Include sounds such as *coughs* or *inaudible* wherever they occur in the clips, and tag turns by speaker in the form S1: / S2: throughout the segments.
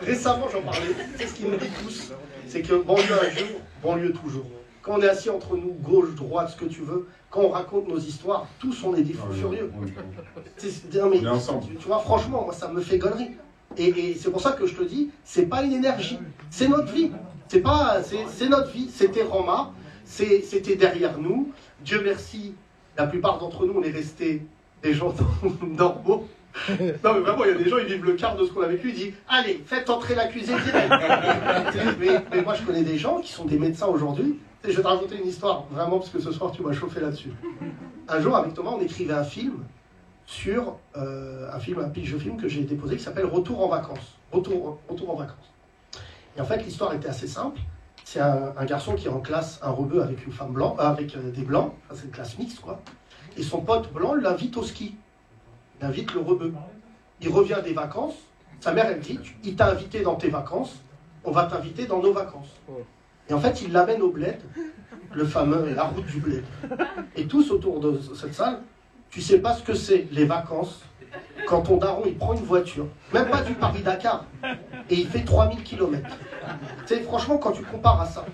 S1: récemment, j'en parlais. C'est ce qui me dit tous. C'est que banlieue un jour, banlieue toujours. Quand on est assis entre nous, gauche, droite, ce que tu veux, quand on raconte nos histoires, tous on est des fous furieux. Non, mais. Tu, tu vois, franchement, moi, ça me fait gonnerie. Et, et c'est pour ça que je te dis, c'est pas une énergie, c'est notre vie. C'est pas, c'est notre vie. C'était Roma, c'était derrière nous. Dieu merci, la plupart d'entre nous, on est restés des gens *laughs* normaux. Non mais vraiment, il y a des gens, ils vivent le quart de ce qu'on a vécu, ils disent Allez, faites entrer l'accusé direct. *laughs* mais, mais moi, je connais des gens qui sont des médecins aujourd'hui. Et je vais te raconter une histoire, vraiment, parce que ce soir, tu m'as chauffé là-dessus. Un jour, avec Thomas, on écrivait un film sur euh, un film, un pitch de film que j'ai déposé qui s'appelle Retour en vacances. Retour, Retour en vacances. Et en fait, l'histoire était assez simple. C'est un, un garçon qui est en classe, un rebeu avec une femme blanche, euh, avec euh, des blancs, Enfin, c'est une classe mixte, quoi. Et son pote blanc l'invite au ski. Il invite le rebeu. Il revient des vacances. Sa mère, elle dit Il t'a invité dans tes vacances, on va t'inviter dans nos vacances. Et en fait, il l'amène au bled, le fameux, la route du bled. Et tous autour de cette salle, tu sais pas ce que c'est, les vacances, quand ton daron, il prend une voiture, même pas du Paris-Dakar, et il fait 3000 km. Tu sais, franchement, quand tu compares à ça,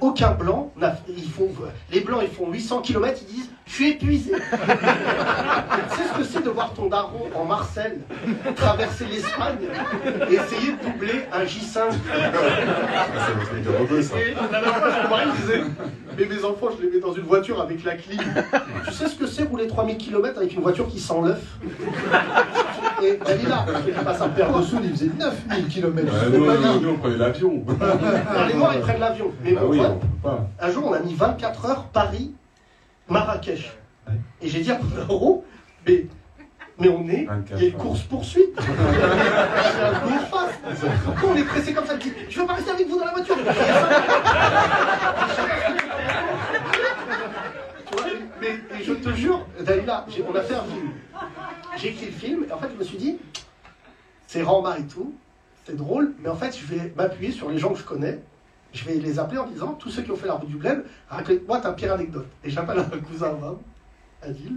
S1: aucun blanc, ils font, les blancs, ils font 800 km, ils disent « je suis épuisé ». Tu sais ce que c'est de voir ton daron en Marseille traverser l'Espagne et essayer de doubler un J5
S2: C'est votre truc de rebeu, ça.
S1: et la dernière fois, marie, je disais, mais mes enfants, je les mets dans une voiture avec la clim. Tu sais ce que c'est rouler 3000 km avec une voiture qui sent l'œuf? Et Dalila, je te dis pas ça,
S3: Père de Soul, il faisait 9000 km.
S2: Ouais, nous, nous, nous, on prenait l'avion.
S1: Les Noirs, ils prennent l'avion. Mais
S2: Bah
S1: mon
S2: oui,
S1: pote,
S2: on peut pas.
S1: un jour, on a mis 24 heures Paris-Marrakech. Et j'ai dit à mon daron, mais, mais on est,
S2: 24
S1: il y a une course-poursuite. *laughs* Un. Pourquoi on est pressé comme ça? Je veux pas rester avec vous dans la voiture. Mais et je te jure, Dalila, on a fait un film. J'ai écrit le film, et en fait, je me suis dit, c'est Rama et tout, c'est drôle, mais en fait, je vais m'appuyer sur les gens que je connais. Je vais les appeler en disant, tous ceux qui ont fait la route du bled, raconte-moi ta pire anecdote. Et j'appelle un cousin Adil.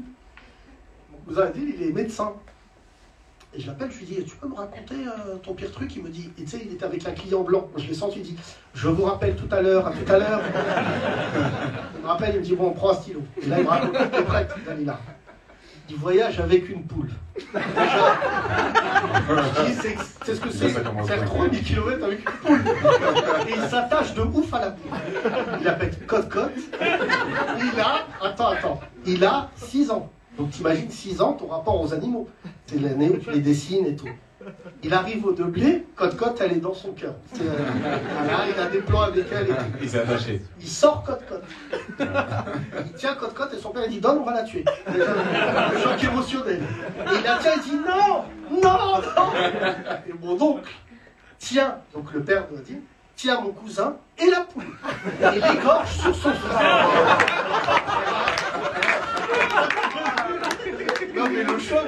S1: Mon cousin Adil, il est médecin. Et je l'appelle, je lui dis, tu peux me raconter euh, ton pire truc? Il me dit, et tu sais, il était avec un client blanc. Je l'ai senti, il dit, je vous rappelle tout à l'heure, à tout à l'heure. *laughs* il me rappelle, il me dit, bon, prends un stylo. Et là, il me raconte, t'es prête, Dalila? Du voyage avec une poule. C'est ce que c'est. Faire
S2: bien.
S1: 3000 km avec une poule. Et il s'attache de ouf à la poule. Il la pète côte-côte. Il a, attends, attends, il a 6 ans. Donc t'imagines 6 ans, ton rapport aux animaux. C'est l'année où tu les dessines et tout. Il arrive au deblé, côte-côte, elle est dans son cœur. Euh, voilà, il a des plans avec elle et tout.
S2: Il s'est attaché.
S1: Il sort côte-côte. Il tient côte-côte et son père il dit Donne, on va la tuer. Le choc émotionnel. Et il la tient, il dit Non Non Non Et mon oncle tient, donc le père doit dire tient mon cousin et la poule. Et l'égorge sur son frère. Non mais le choc,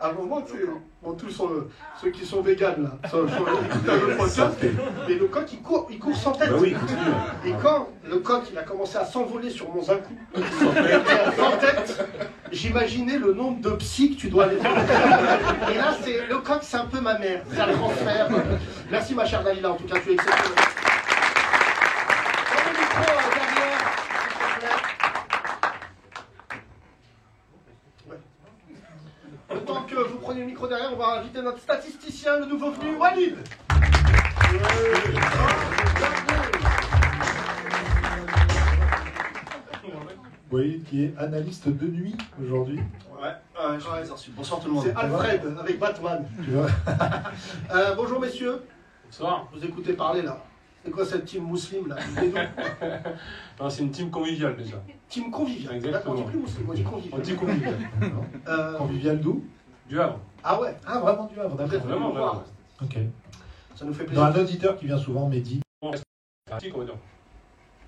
S3: à
S1: un moment, tu sais, bon, tous sont- ceux qui sont véganes, là, sont, sont, podcast, mais le coq, il court, il court sans tête.
S2: Bah oui, il continue.
S1: Et quand le coq, il a commencé à s'envoler sur mon zinc *laughs* sans tête, j'imaginais le nombre de psy que tu dois aller. Et là, c'est le coq, c'est un peu ma mère, c'est un transfert. Merci, ma chère Dalila, en tout cas, tu es exceptionnelle. Prenez le micro, euh, derrière, s'il vous plaît. Ouais. Le temps que vous prenez le micro derrière, on va inviter notre statisticien, le nouveau venu, Walid.
S3: Voyez, qui est analyste de nuit aujourd'hui.
S1: Ouais, j'en ai reçu. Bonsoir tout le monde. C'est Alfred avec Batman.
S3: Tu vois *laughs*
S1: Euh, bonjour messieurs,
S4: Bonsoir.
S1: vous écoutez parler là. C'est quoi cette team musulmane là *laughs*
S4: c'est une team conviviale déjà.
S1: Team convivial.
S4: Exactement.
S1: On dit plus musulman, on dit convivial.
S4: On dit convivial.
S1: Euh,
S3: Convivial d'où?
S4: Du Havre.
S1: ah ouais,
S3: Ah, vraiment du Havre, d'accord.
S4: Vraiment,
S1: voir.
S4: vraiment.
S3: Ok.
S1: Ça nous fait
S3: Dans
S1: plaisir.
S3: un auditeur qui vient souvent, Mehdi.
S4: Dire.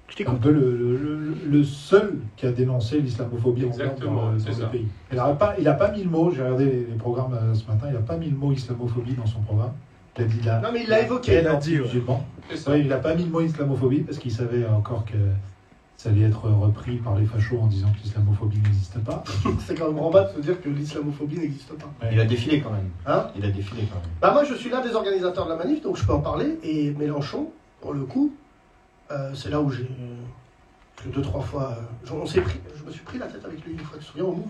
S1: Je
S3: un peu le, le- seul qui a dénoncé l'islamophobie en dans,
S4: c'est
S3: dans le
S4: ça.
S3: pays. Il n'a pas, il a pas mis le mot, j'ai regardé les, les programmes euh, ce matin, il n'a pas mis le mot islamophobie dans son programme. Il a dit la
S1: Non, mais il l'a évoqué.
S5: Il l'a dit, ouais.
S3: Ouais, il n'a pas mis le mot islamophobie parce qu'il savait encore que ça allait être repris par les fachos en disant que l'islamophobie n'existe pas. *laughs*
S1: C'est quand même en bas de se dire que l'islamophobie n'existe pas.
S5: Il a défilé quand même.
S1: Hein
S5: Il a défilé quand même.
S1: Bah moi je suis l'un des organisateurs de la manif, donc je peux en parler. Et Mélenchon, pour le coup, euh, c'est là où j'ai que deux trois fois, euh, je, on s'est pris, je me suis pris la tête avec lui une fois. Tu te souviens au Move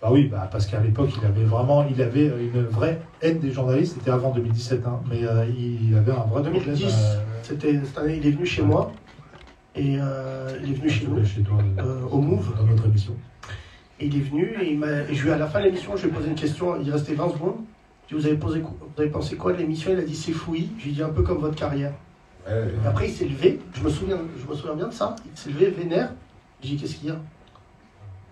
S3: Bah oui, bah parce qu'à l'époque, il avait vraiment, il avait une vraie haine des journalistes. C'était avant 2017, hein, mais euh, il avait un vrai problème.
S1: 2010,
S3: euh,
S1: C'était cette année, il est venu chez moi et euh, il est venu chez nous.
S3: chez toi,
S1: Euh, au Move.
S3: dans notre émission.
S1: Et il est venu et, il je lui, à la fin de l'émission, je lui ai posé une question. Il restait 20 secondes. Je lui ai dit, vous avez, posé, vous avez pensé quoi de l'émission? Il a dit c'est fouillis. Je lui ai dit un peu comme votre carrière.
S2: Ouais,
S1: Et après, il s'est levé. Je me souviens, je me souviens bien de ça. Il s'est levé vénère. J'ai dit, qu'est-ce qu'il y a?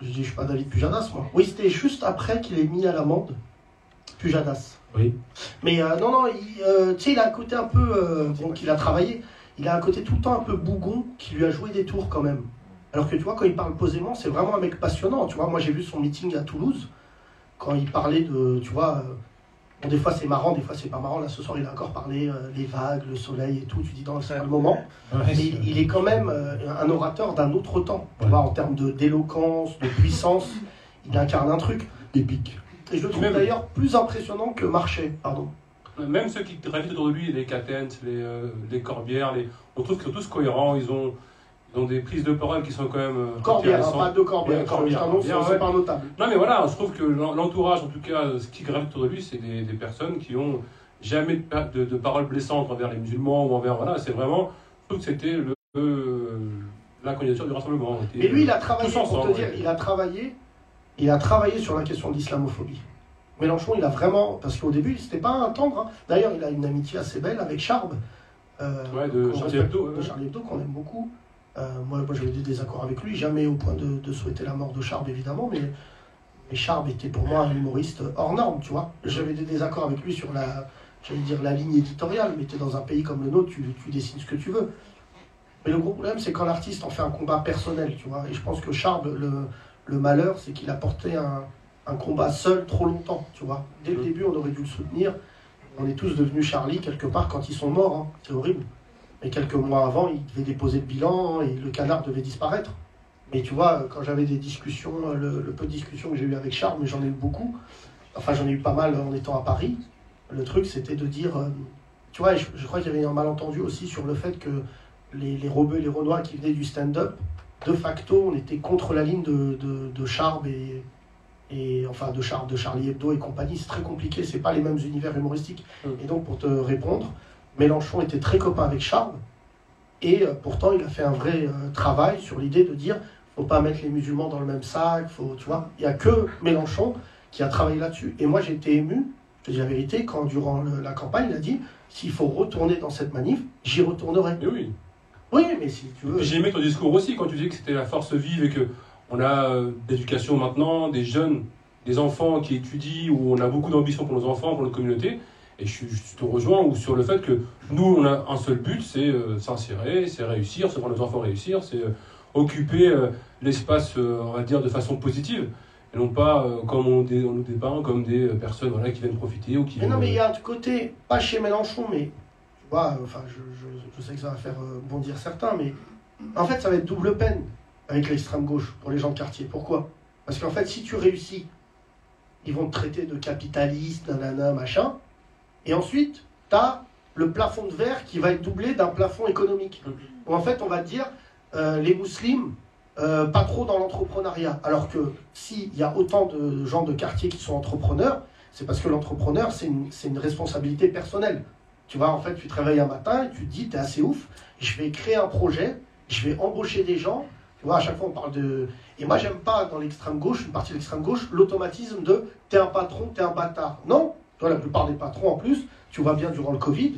S1: Je dis, je suis pas David Pujadas, moi. Oui, c'était juste après qu'il ait mis à l'amende Pujadas.
S3: Oui.
S1: Mais euh, non, non, il, tu sais, il a côté un peu. bon, qu'il a travaillé. Il a un côté tout le temps un peu bougon qui lui a joué des tours quand même. Alors que tu vois, quand il parle posément, c'est vraiment un mec passionnant. Tu vois, moi j'ai vu son meeting à Toulouse. Quand il parlait de. Tu vois. euh, Bon, des fois c'est marrant, des fois c'est pas marrant. Là ce soir il a encore parlé euh, les vagues, le soleil et tout. Tu dis pas le moment.
S3: Ouais,
S1: Mais
S3: c'est-
S1: il, il est quand même euh, un orateur d'un autre temps. Tu
S3: Ouais.
S1: vois, en termes de- d'éloquence, de, puissance, il incarne un truc.
S3: épique.
S1: Et je le trouve d'ailleurs plus impressionnant que Marché, pardon.
S4: Même ceux qui gravitent autour de lui, les Catens, les, euh, les Corbières, les... on trouve qu'ils sont tous cohérents, ils ont, ils ont des prises de parole qui sont quand même euh,
S1: Corbière, hein, pas de Corbière. Corbière, c'est pas notable.
S4: Non mais voilà, je trouve que l'en- l'entourage, en tout cas, ce qui gravite autour de lui, c'est des, des personnes qui ont jamais de, de, de paroles blessantes envers les musulmans ou envers... Voilà, c'est vraiment... Je trouve que c'était le, euh, la candidature du Rassemblement. On
S1: Et lui, il a
S4: euh,
S1: travaillé,
S4: tous
S1: pour te
S4: ensemble,
S1: dire,
S4: ouais.
S1: il a travaillé, il a travaillé sur la question de l'islamophobie. Mélenchon, il a vraiment, parce qu'au début, c'était pas un tendre. hein. D'ailleurs, il a une amitié assez belle avec Charb. euh,
S4: Ouais, de
S1: qu'on
S4: Charlie Hebdo, ouais,
S1: de. Charlie Hebdo, qu'on aime beaucoup. Euh, moi, moi j'avais des désaccords avec lui, jamais au point de, de souhaiter la mort de Charb, évidemment, mais, mais Charb était pour moi un humoriste hors norme, tu vois. J'avais des désaccords avec lui sur la, j'allais dire, la ligne éditoriale, mais tu es dans un pays comme le nôtre, tu, tu dessines ce que tu veux. Mais le gros problème, c'est quand l'artiste en fait un combat personnel, tu vois. Et je pense que Charb, le, le malheur, c'est qu'il a porté un, un combat seul trop longtemps, tu vois. Dès le
S4: Mhm.
S1: début, on aurait dû le soutenir. On est tous devenus Charlie quelque part quand ils sont morts, hein. c'est horrible. Et quelques mois avant, il devait déposer le bilan et le canard devait disparaître. Mais tu vois, quand j'avais des discussions, le, le peu de discussions que j'ai eu avec Charles, mais j'en ai eu beaucoup, enfin j'en ai eu pas mal en étant à Paris, le truc c'était de dire, euh, tu vois, je, je crois qu'il y avait un malentendu aussi sur le fait que les, les Rebeux et les Renois qui venaient du stand-up, de facto, on était contre la ligne de, de, de Charb et, et enfin de, Char, de Charlie Hebdo et compagnie. C'est très compliqué, c'est pas les mêmes univers humoristiques.
S4: Mm.
S1: Et donc pour te répondre, Mélenchon était très copain avec Charb et euh, pourtant il a fait un vrai euh, travail sur l'idée de dire faut pas mettre les musulmans dans le même sac, faut, tu vois. Il y a que Mélenchon qui a travaillé là-dessus. Et moi j'ai été ému, je te dis la vérité, quand durant le- la campagne il a dit s'il faut retourner dans cette manif, j'y retournerai.
S4: Mais oui.
S1: Oui, mais si tu veux.
S4: J'ai aimé ton discours aussi quand tu dis que c'était la force vive et que on a euh, d'éducation maintenant, des jeunes, des enfants qui étudient, où on a beaucoup d'ambition pour nos enfants, pour notre communauté. Et je, je te rejoins ou sur le fait que nous, on a un seul but, c'est euh, s'insérer, c'est réussir, c'est voir nos enfants réussir, c'est euh, occuper euh, l'espace, on va dire, de façon positive. Et non pas comme on, dé- on nous dépeint comme des personnes voilà, qui viennent profiter ou qui
S1: Mais non, mais il y a un côté, pas chez Mélenchon, mais tu vois, enfin, je, je- je sais que ça va faire bondir certains, mais en fait, ça va être double peine avec l'extrême gauche pour les gens de quartier. Pourquoi? Parce qu'en fait, si tu réussis, ils vont te traiter de capitaliste, nanana, machin, et ensuite, tu as le plafond de verre qui va être doublé d'un plafond économique. Où en fait, on va te dire, euh, les musulmans, euh, pas trop dans l'entrepreneuriat. Alors que s'il y a autant de gens de quartier qui sont entrepreneurs, c'est parce que l'entrepreneur, c'est une, c'est une responsabilité personnelle. Tu vois, en fait, tu te réveilles un matin et tu te dis, t'es assez ouf, je vais créer un projet, je vais embaucher des gens. Tu vois, à chaque fois, on parle de. Et moi, j'aime pas dans l'extrême gauche, une partie de l'extrême gauche, l'automatisme de t'es un patron, t'es un bâtard. Non, la plupart des patrons, en plus, tu vois bien durant le Covid,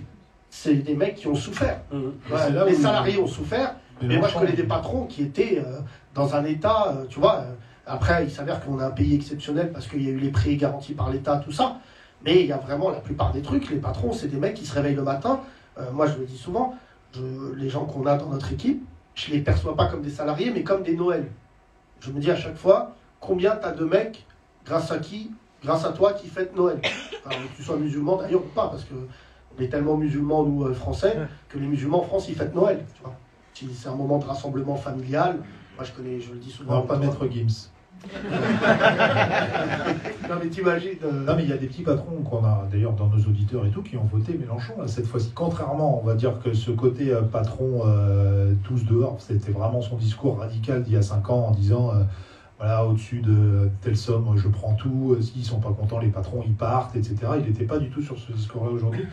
S1: c'est des mecs qui ont souffert. Ouais,
S3: là
S1: les salariés ont souffert, mais moi, je connais des patrons qui étaient euh, dans un état, euh, tu vois. euh, après, il s'avère qu'on a un pays exceptionnel parce qu'il y a eu les prêts garantis par l'État, tout ça. Mais il y a vraiment la plupart des trucs. Les patrons, c'est des mecs qui se réveillent le matin. Euh, moi, je le dis souvent, je- les gens qu'on a dans notre équipe, je les perçois pas comme des salariés, mais comme des Noël. Je me dis à chaque fois, combien t'as de mecs, grâce à qui, grâce à toi, qui fêtent Noël? Que tu sois musulman d'ailleurs ou pas, parce que on est tellement musulmans, nous, euh, français, que les musulmans en France, ils fêtent Noël. tu vois. C'est un moment de rassemblement familial. Moi, je connais, je le dis souvent.
S3: Non, pas Maître Gims. *laughs*
S1: Non, mais t'imagines. euh,
S3: Non, mais il y a des petits patrons qu'on a d'ailleurs dans nos auditeurs et tout qui ont voté Mélenchon là, cette fois-ci. Contrairement, on va dire que ce côté euh, patron euh, tous dehors, c'était vraiment son discours radical d'il y a 5 ans en disant euh, voilà, au-dessus de telle somme, je prends tout, euh, s'ils sont pas contents, les patrons ils partent, etc. Il n'était pas du tout sur ce discours-là aujourd'hui.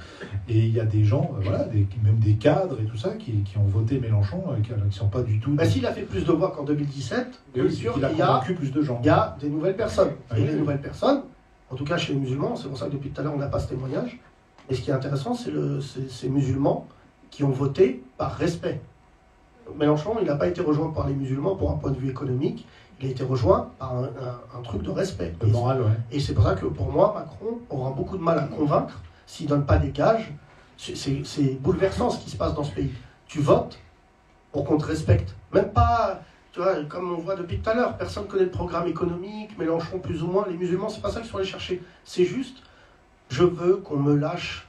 S3: Et il y a des gens, euh, voilà, des- même des cadres et tout ça, qui, qui ont voté Mélenchon, euh, qui ne sont pas du tout.
S1: Bah, s'il a fait plus de voix qu'en 2017, bien
S3: Oui,
S1: sûr,
S3: il a
S1: il y a,
S3: convaincu plus de gens.
S1: il y a des nouvelles personnes.
S3: Ah
S1: Et
S3: oui,
S1: les
S3: oui.
S1: nouvelles personnes, en tout cas chez les musulmans, c'est pour ça que depuis tout à l'heure on n'a pas ce témoignage. Et ce qui est intéressant, c'est ces musulmans qui ont voté par respect. Mélenchon, il n'a pas été rejoint par les musulmans pour un point de vue économique, il a été rejoint par un, un- un truc de respect. Et
S3: moral, ouais.
S1: Et c'est pour ça que pour moi, Macron aura beaucoup de mal à convaincre s'il ne donne pas des gages. C'est- bouleversant ce qui se passe dans ce pays. Tu votes pour qu'on te respecte. Même pas, tu vois, comme on voit depuis tout à l'heure, personne ne connaît le programme économique, Mélenchon plus ou moins, les musulmans, c'est pas ça qu'ils sont allés chercher. C'est juste, je veux qu'on me lâche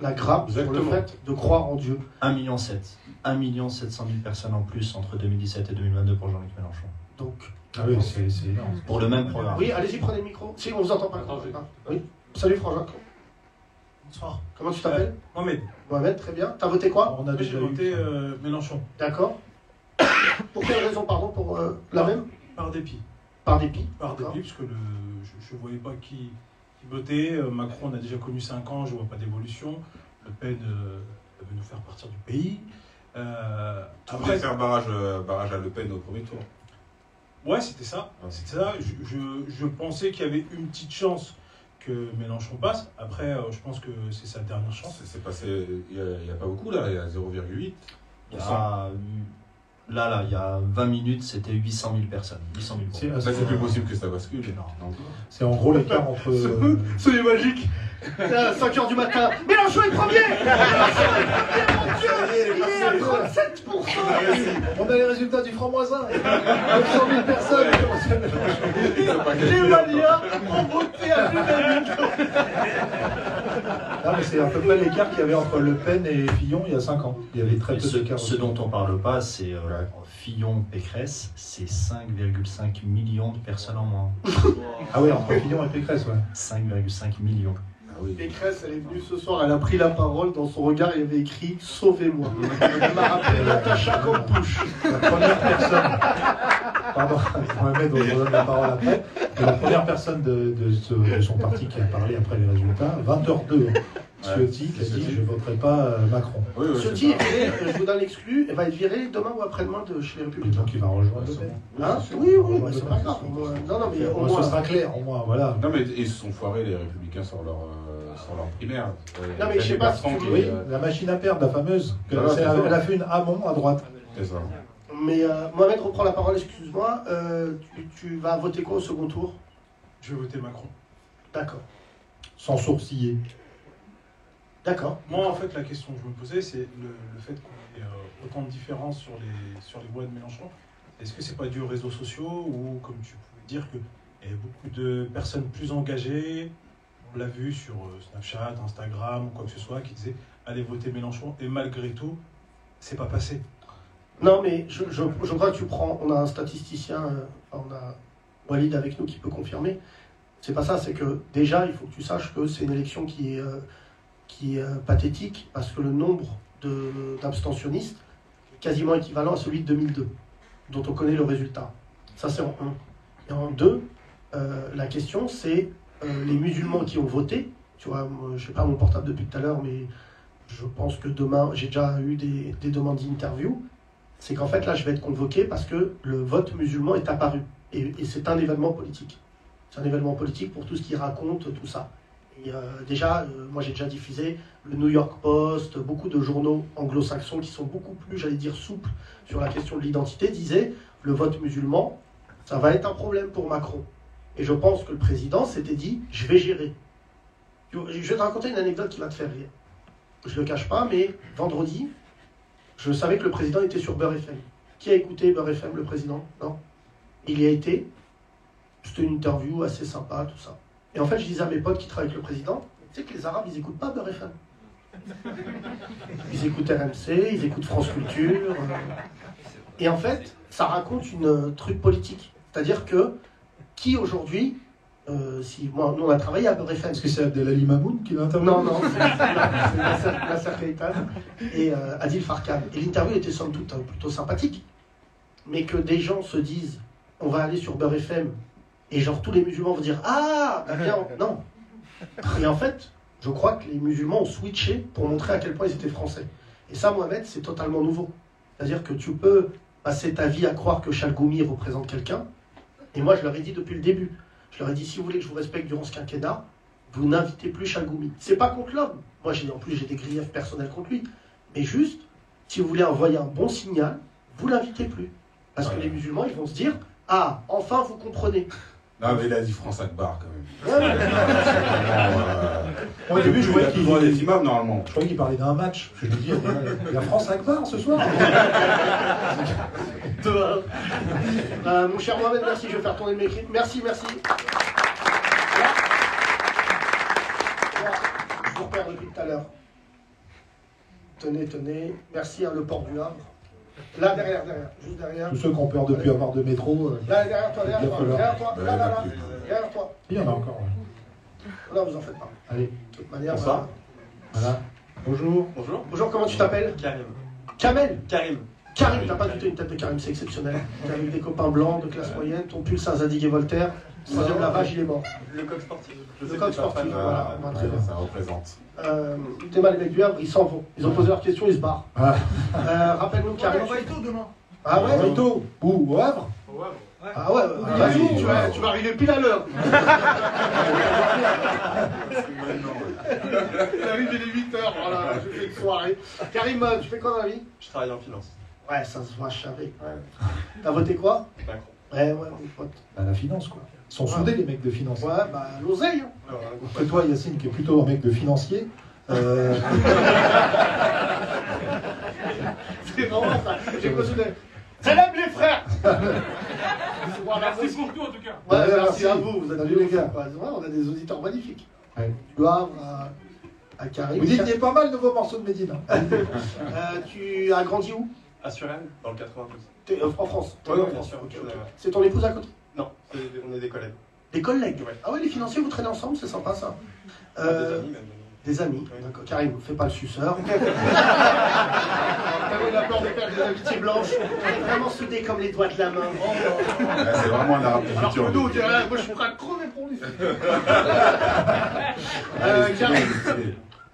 S1: la grappe sur le
S2: Exactement.
S1: fait de croire en Dieu.
S5: 1 million 7. 1 million 700 000 personnes en plus entre 2017 et 2022 pour Jean-Luc Mélenchon.
S1: Donc,
S3: Ah oui, c'est énorme.
S5: Pour le même programme.
S1: oui, allez-y, prenez le micro. Si, on vous entend pas.
S4: Attends, je-
S1: Ah, Oui. Salut Frangin.
S6: Bonsoir.
S1: Comment tu t'appelles
S6: Mohamed,
S1: Mohamed, très bien. T'as voté quoi
S3: On a
S6: j'ai
S3: déjà
S6: voté euh, Mélenchon
S1: D'accord. *coughs* Pour quelle raison, pardon Pour euh, la même
S6: par dépit.
S1: Par dépit.
S6: Par dépit, parce que le, je ne voyais pas qui, qui votait. Euh, Macron, on a déjà connu 5 ans, je ne vois pas d'évolution. Le Pen euh, veut nous faire partir du pays. Euh,
S2: Tu
S6: après,
S2: voulais faire barrage, euh, barrage à Le Pen au premier tour.
S6: Ouais, c'était ça.
S2: Ouais.
S6: C'était ça. Je, je- je pensais qu'il y avait une petite chance que Mélenchon passe. Après, euh, je pense que c'est sa dernière chance.
S2: C'est c'est passé, il n'y a, pas beaucoup là, il y a 0,8.
S5: Il y a, là, là, il y a 20 minutes, c'était 800 000 personnes. 800 000
S3: C'est
S2: plus possible que ça bascule.
S3: C'est en gros l'écart entre. *laughs* euh,
S1: C'est magique. À 5h du matin. Mélenchon est premier Mélenchon est premier, mon Dieu Il est à 37%
S3: On a les résultats du franc-moisin 900 000 personnes
S1: Les Maliens ont voté à l'unanimité
S3: Non, mais c'est à peu près l'écart qu'il y avait entre Le Pen et Fillon il y a 5 ans. Il y avait très peu
S5: ce,
S3: d'écart.
S5: ce dont on parle pas, c'est euh, Fillon, Pécresse, c'est 5,5 millions de personnes en moins.
S3: Ah oui, entre Fillon et Pécresse, ouais.
S5: 5,5 millions.
S2: Ah oui.
S1: Pécresse, elle est venue ce soir, elle a pris la parole. Dans son regard, il y avait écrit Sauvez-moi. *laughs* Elle m'a rappelé Natacha Campouche.
S3: La première personne. Pardon, Mohamed, on vous donne la parole après. Mais la première personne de, de ce- de son parti qui a parlé après les résultats, 20h02, Ciotti, qui a dit
S2: Ciotti.
S3: Je ne voterai pas euh, Macron.
S2: Oui, oui,
S1: Ciotti viré, je vous donne l'exclu, elle va être virée demain ou après-demain de chez les Républicains.
S3: donc il va rejoindre Le.
S1: Hein oui, oui, bah, c'est pas grave. moins- Non, non, mais au
S3: Bon, ce
S1: moins.
S3: sera clair, au moins, voilà.
S2: Non, mais ils se sont foirés, les Républicains, sur leur, euh, sur leur primaire.
S1: Non, mais je sais pas si tu-
S3: Oui, la machine à perdre, la fameuse. elle a fait une amont à droite.
S2: C'est ça.
S1: Mais euh, Mohamed reprend la parole, excuse-moi. Euh, tu, tu vas voter quoi au second tour?
S6: Je vais voter Macron.
S1: D'accord.
S3: Sans sourciller.
S1: D'accord.
S6: Moi, en fait, la question que je me posais, c'est le, le fait qu'on ait euh, autant de différences sur les, sur les voix de Mélenchon. Est-ce que c'est pas dû aux réseaux sociaux ou, comme tu pouvais dire, qu'il y a beaucoup de personnes plus engagées On l'a vu sur euh, Snapchat, Instagram ou quoi que ce soit, qui disaient allez voter Mélenchon et malgré tout, c'est pas passé.
S1: Non, mais je, crois que tu prends. On a un statisticien, euh, on a Walid avec nous qui peut confirmer. C'est pas ça, c'est que déjà, il faut que tu saches que c'est une élection qui est, euh, qui est pathétique parce que le nombre d'abstentionnistes est quasiment équivalent à celui de 2002, dont on connaît le résultat. Ça, c'est en un. Et en deux, euh, la question, c'est euh, les musulmans qui ont voté. Tu vois, je sais pas mon portable depuis tout à l'heure, mais je pense que demain, j'ai déjà eu des, des demandes d'interview c'est qu'en fait là je vais être convoqué parce que le vote musulman est apparu. Et, c'est un événement politique. C'est un événement politique pour tout ce qui raconte tout ça. Euh, déjà, euh, moi j'ai déjà diffusé le New York Post, beaucoup de journaux anglo-saxons qui sont beaucoup plus, j'allais dire, souples sur la question de l'identité, disaient le vote musulman, ça va être un problème pour Macron. Et je pense que le président s'était dit, je vais gérer. Je vais te raconter une anecdote qui va te faire rire. Je ne le cache pas, mais vendredi, je savais que le président était sur Beurre FM. Qui a écouté Beurre FM, le président? Non Il y a été. C'était une interview assez sympa, tout ça. Et en fait, je disais à mes potes qui travaillent avec le président, tu sais que les Arabes, ils n'écoutent pas Beurre FM. Ils écoutent RMC, ils écoutent France Culture. Et en fait, ça raconte une euh, truc politique. C'est-à-dire que qui aujourd'hui, euh, si moi, nous on a travaillé à Beurre FM,
S3: Est-ce que c'est Abdelali Mamoun qui l'a interviewé
S1: non, non, c'est Nasser Kaitan et euh, Adil Farkan. Et l'interview était somme toute euh, plutôt sympathique. Mais que des gens se disent, on va aller sur Beurre FM, et genre tous les musulmans vont dire, ah, bah non. Et en fait, je crois que les musulmans ont switché pour montrer à quel point ils étaient français. Et ça, Mohamed, c'est totalement nouveau. C'est-à-dire que tu peux passer ta vie à croire que Chalgoumi représente quelqu'un. Et moi, je leur ai dit depuis le début. Je leur ai dit, si vous voulez que je vous respecte durant ce quinquennat, vous n'invitez plus Chalgoumi. C'est pas contre l'homme. Moi, j'ai en plus, j'ai des griefs personnels contre lui. Mais juste, si vous voulez envoyer un bon signal, vous l'invitez plus. Parce que les musulmans, ils vont se dire, ah, enfin, vous comprenez.
S2: Non, mais il a dit France Akbar quand même.
S1: Ouais, ouais.
S2: Euh,
S3: Au début, je voyais qu'il
S2: toujours des imams normalement.
S3: je croyais qu'il parlait d'un match. Je me dis, il y a France Akbar ce soir. *laughs*
S1: Euh, mon cher Mohamed, merci, je vais faire tourner mes cris. Merci, merci. Je vous repère depuis tout à l'heure. Tenez, tenez. Merci à le port du Havre. Là, derrière, derrière, juste derrière.
S3: Tous ceux qui ont peur de plus avoir de métro. euh,
S1: Là, derrière toi, derrière toi, derrière toi, là, là, là, derrière toi.
S3: Il y en a encore. ouais.
S1: Là, vous en faites pas.
S3: Allez,
S1: De toute manière,
S7: Bonsoir.
S1: voilà.
S3: voilà. Bonjour.
S7: Bonjour.
S1: Bonjour, comment tu t'appelles?
S7: Karim.
S1: Kamel
S7: Karim.
S1: Karim, t'as pas du tout une tête de Karim, c'est exceptionnel. T'es avec des copains blancs de classe moyenne, ton pull c'est un Zadig et Voltaire, troisième lavage, il est mort.
S7: Le coq sportif. Je
S1: Le coq sportif. Voilà, on va très bien.
S2: ça représente.
S1: Euh, t'es mal, les mecs du Havre, ils s'en vont. Ils ont posé leurs questions, ils se barrent.
S3: Ah.
S1: Euh, Rappelle-nous Karim.
S8: demain.
S1: Ah ouais
S3: Rito, où Au Havre
S1: Ah ouais,
S3: Ah,
S1: vas-y,
S3: oui,
S1: tu,
S3: ouais.
S1: vas, tu vas arriver pile à l'heure. *laughs* Il arrive, il est 8h, voilà, j'ai fait une soirée. Karim, euh, tu fais quoi dans la vie?
S7: Je travaille en finance.
S1: Ouais, ça se voit, je savais.
S2: Ouais.
S1: T'as voté quoi?
S7: Macron.
S1: Ouais, ouais, mon pote.
S3: Bah, La finance, quoi. Sont soudés, les mecs de finance.
S1: Ouais, bah, l'oseille. hein.
S3: Après toi, Yacine, qui est plutôt un mec de financier. euh, *laughs*
S1: C'est vraiment ça. J'ai posé. Salam les frères
S4: Merci pour tout en tout cas.
S1: Ouais,
S3: Ouais,
S1: merci
S3: merci.
S1: à vous, vous êtes
S3: Salut,
S1: des
S3: les gars.
S1: Ouais, on a des auditeurs magnifiques.
S3: Ouais.
S1: Du Havre à, à Karim.
S3: Vous dites qu'il y a pas mal de vos morceaux de Médine. hein. *laughs*
S1: Euh, tu as grandi où?
S7: À Suresnes, dans le 92.
S1: T'es, euh, En France
S7: Ouais,
S1: en France. C'est ton épouse à côté?
S7: On est des collègues.
S1: Des collègues
S7: Ouais.
S1: Ah ouais, les financiers, vous traînez ensemble, c'est sympa ça.
S7: Ah,
S1: Euh,
S7: Des amis même.
S1: Des amis,
S7: Oui.
S1: d'accord. Karim, fais pas le suceur. *laughs* T'avais la peur de perdre des amitiés blanches. On est vraiment soudés comme les doigts de la main.
S2: Ouais, c'est vraiment un arabe
S1: Alors
S2: futur.
S1: nous, dirait, moi je suis prêt à crever pour lui. *laughs* Euh,
S2: Allez,
S1: Karim,